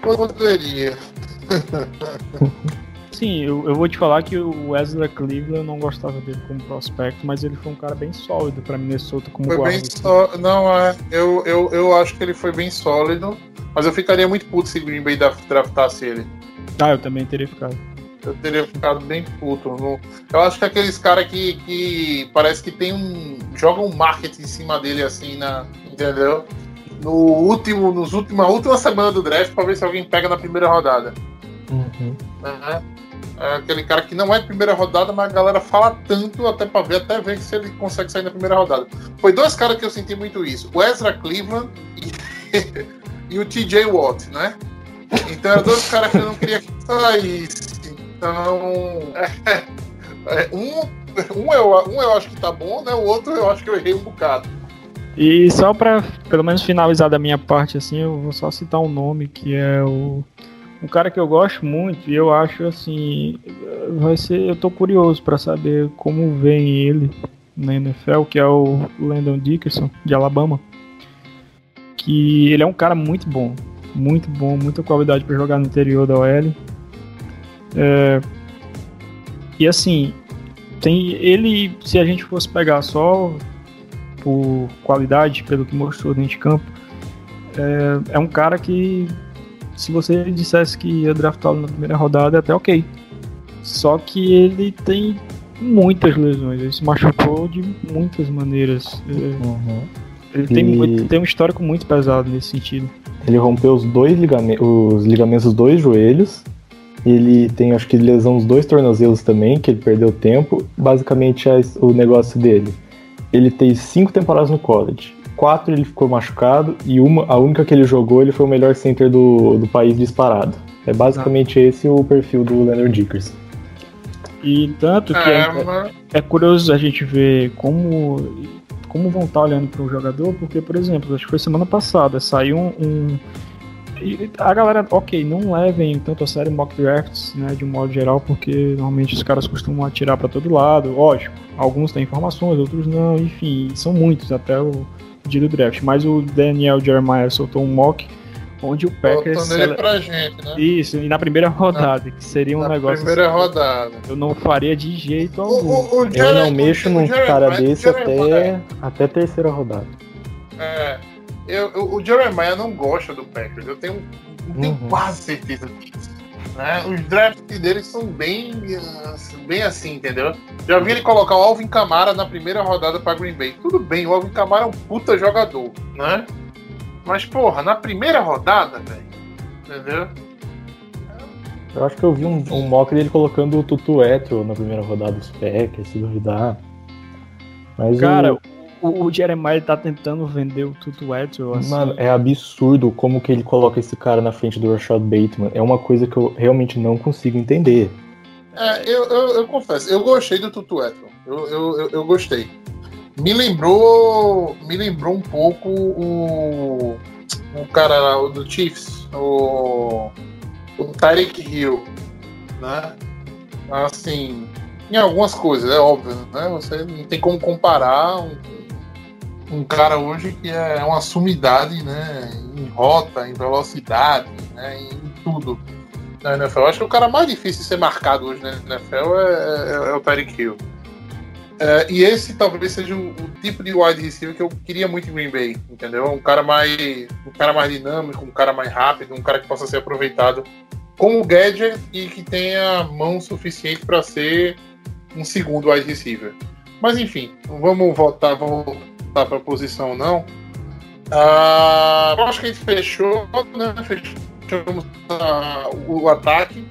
Poderia. Sim, eu, eu vou te falar que o Wesley Cleveland eu não gostava dele como prospecto, mas ele foi um cara bem sólido pra Minnesota como Foi guarda. bem só. Não, é. Eu, eu, eu acho que ele foi bem sólido. Mas eu ficaria muito puto se Green Bay dra- draftasse ele. Ah, eu também teria ficado. Eu teria ficado bem puto. Não- Eu acho que aqueles caras que, que parece que tem um. joga um marketing em cima dele assim na. Entendeu? No último, nos última, última semana do draft pra ver se alguém pega na primeira rodada. Uhum. né? É aquele cara que não é primeira rodada, mas a galera fala tanto até pra ver, até ver se ele consegue sair na primeira rodada. Foi dois caras que eu senti muito isso: o Ezra Cleveland e, e o TJ Watt, né? Então eram dois caras que eu não queria que saísse. Então. é, um, um, eu, um eu acho que tá bom, né? O outro eu acho que eu errei um bocado. E só pra, pelo menos, finalizar da minha parte, assim, eu vou só citar um nome que é o. Um cara que eu gosto muito e eu acho assim. Vai ser. Eu tô curioso pra saber como vem ele na NFL, que é o Landon Dickerson, de Alabama. Que ele é um cara muito bom. Muito bom, muita qualidade pra jogar no interior da OL. É, e assim, tem ele, se a gente fosse pegar só por qualidade, pelo que mostrou dentro de campo, é, é um cara que, se você dissesse que ia draftá-lo na primeira rodada, é até ok. Só que ele tem muitas lesões, ele se machucou de muitas maneiras. É, Uhum. Ele tem, muito- tem um histórico muito pesado nesse sentido. Ele rompeu os dois ligamentos, os ligamentos dos dois joelhos. Ele tem, acho que, lesão nos dois tornozelos também, que ele perdeu tempo. Basicamente, é o negócio dele. Ele tem cinco temporadas no college. Quatro ele ficou machucado e uma, a única que ele jogou, ele foi o melhor center do, do país disparado. É basicamente esse o perfil do Leonard Dickerson. E tanto que É, é, é curioso a gente ver como como vão estar olhando para o jogador, porque, por exemplo, acho que foi semana passada, saiu um. um- e a galera, ok, não levem tanto a sério mock drafts, né, de um modo geral, porque normalmente os caras costumam atirar para todo lado. Lógico, alguns têm informações, outros não, enfim, são muitos até o dia do draft. Mas o Daniel Jeremiah soltou um mock onde o Packers. Sele- pra gente, né? Isso, e na primeira rodada, que seria um Na negócio. primeira assim, rodada. Eu não faria de jeito O, algum. o, o Eu Jeremy- não mexo o num cara o desse até, até terceira rodada. É, eu, eu- o Jeremiah não gosta do Packers, eu tenho, eu tenho Uhum. quase certeza disso. Né? Os drafts deles são bem, ah, bem assim, entendeu? Já vi ele colocar o Alvin Kamara na primeira rodada pra Green Bay. Tudo bem, o Alvin Kamara é um puta jogador, né? Mas, porra, na primeira rodada, velho, entendeu? Eu acho que eu vi um, um mock dele colocando o Tutu Etro na primeira rodada dos Packers, se duvidar. Mas Cara, o, o, o Jeremiah tá tentando vender o Tutu Etzel, assim. mano, é absurdo como que ele coloca esse cara na frente do Rashad Bateman. É uma coisa que eu realmente não consigo entender. É, eu, eu, eu confesso, eu gostei do Tutu Etron. Eu, eu, eu, eu gostei. Me lembrou. Me lembrou um pouco o. O cara lá, o do Chiefs, o. O Tyreek Hill. Né? Assim. Em algumas coisas, é óbvio, né? Você não tem como comparar um, um cara hoje que é uma sumidade, né? Em rota, em velocidade, né? Em tudo na NFL. Eu acho que o cara mais difícil de ser marcado hoje na NFL é, é, é o Tyreek Hill. É, e esse talvez seja o, o tipo de wide receiver que eu queria muito em Green Bay, entendeu? Um cara mais, um cara mais dinâmico, um cara mais rápido, um cara que possa ser aproveitado como gadget e que tenha mão suficiente para ser um segundo wide receiver. Mas enfim, vamos voltar, voltar para a posição não. Ah, acho que a gente fechou, né? Fechamos ah, o, ataque.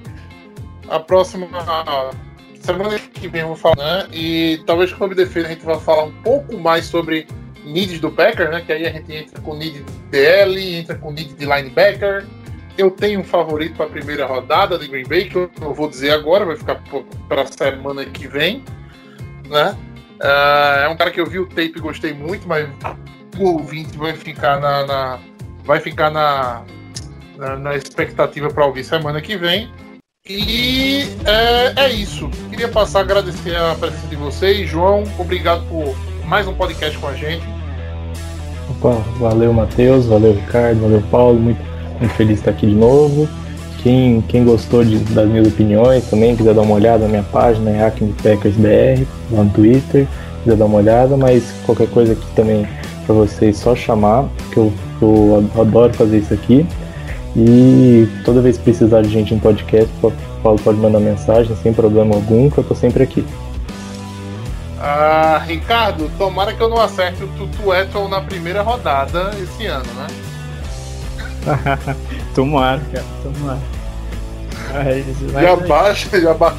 A próxima semana que vem eu vou falar, né? E talvez com o Clube Defesa a gente vai falar um pouco mais sobre needs do Packers, né? Que aí a gente entra com need de DL, entra com need de linebacker. Eu tenho um favorito para a primeira rodada de Green Bay, que eu não vou dizer agora, vai ficar para a semana que vem, né? Ah, é um cara que eu vi o tape e gostei muito, mas o ouvinte vai ficar na, na- vai ficar na, na, na expectativa para ouvir semana que vem. E é, é isso. Queria passar a agradecer a presença de vocês. João, obrigado por mais um podcast com a gente. Opa, valeu, Matheus, valeu, Ricardo, valeu, Paulo. Muito, muito feliz de estar aqui de novo. Quem, quem gostou de, das minhas opiniões também, quiser dar uma olhada na minha página, é Hacking Packers BR, lá no Twitter, quiser dar uma olhada, mas qualquer coisa aqui também para vocês só chamar, que eu, eu adoro fazer isso aqui. E toda vez que precisar de gente em podcast, pode, pode mandar mensagem sem problema algum, que eu tô sempre aqui. Ah, Ricardo, tomara que eu não acerte o Tutu Eton na primeira rodada esse ano, né? tomara, cara, tomara. já, baixa, já, baixa,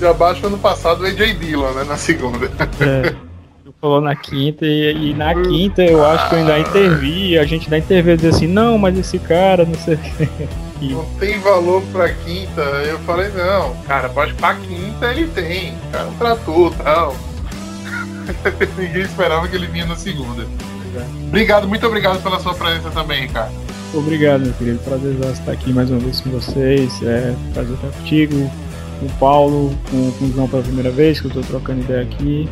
já baixa ano passado o AJ Dillon, né? Na segunda. É. falou na quinta e, e, na quinta eu acho que eu ainda intervi, a gente ainda interviu dizer assim, não, mas esse cara, não sei o que. Não tem valor pra quinta. Eu falei, não, cara, pode pra quinta ele tem. O cara tratou tal. Ninguém esperava que ele vinha na segunda. Obrigado, muito obrigado pela sua presença também, Ricardo. Obrigado, meu querido. Prazer estar aqui mais uma vez com vocês. É prazer estar contigo, com o Paulo, com, com o João pela primeira vez, que eu estou trocando ideia aqui.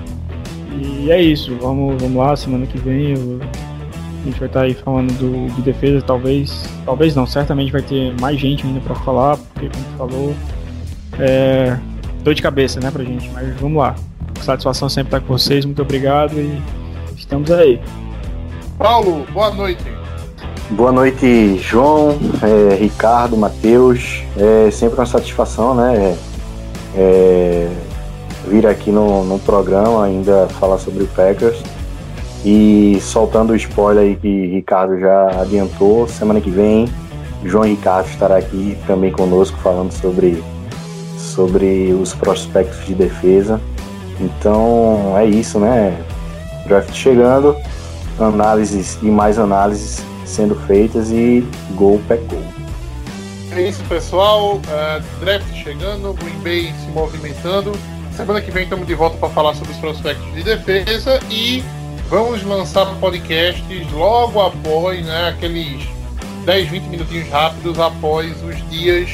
E é isso, vamos, vamos lá, semana que vem eu, a gente vai estar aí falando do, de defesa, talvez, talvez não, certamente vai ter mais gente ainda para falar, porque como falou, é dor de cabeça, né, pra gente, mas vamos lá. Satisfação sempre estar com vocês, muito obrigado e estamos aí. Paulo, boa noite. Boa noite, João, é, Ricardo, Matheus. É sempre uma satisfação, né? É, vir aqui no, no programa ainda falar sobre o Packers. E soltando o spoiler aí que Ricardo já adiantou, semana que vem João Ricardo estará aqui também conosco falando sobre, sobre os prospectos de defesa. Então é isso, né? Draft chegando, análises e mais análises sendo feitas e gol pé gol. É isso, pessoal. Uh, draft chegando, Green Bay se movimentando. Semana que vem estamos de volta para falar sobre os prospectos de defesa e vamos lançar podcasts logo após, né, aqueles 10, 20 minutinhos rápidos após os dias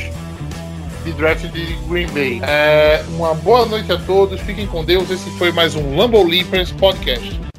de draft de Green Bay. É, uma boa noite a todos, fiquem com Deus. Esse foi mais um Lambo Leapers Podcast.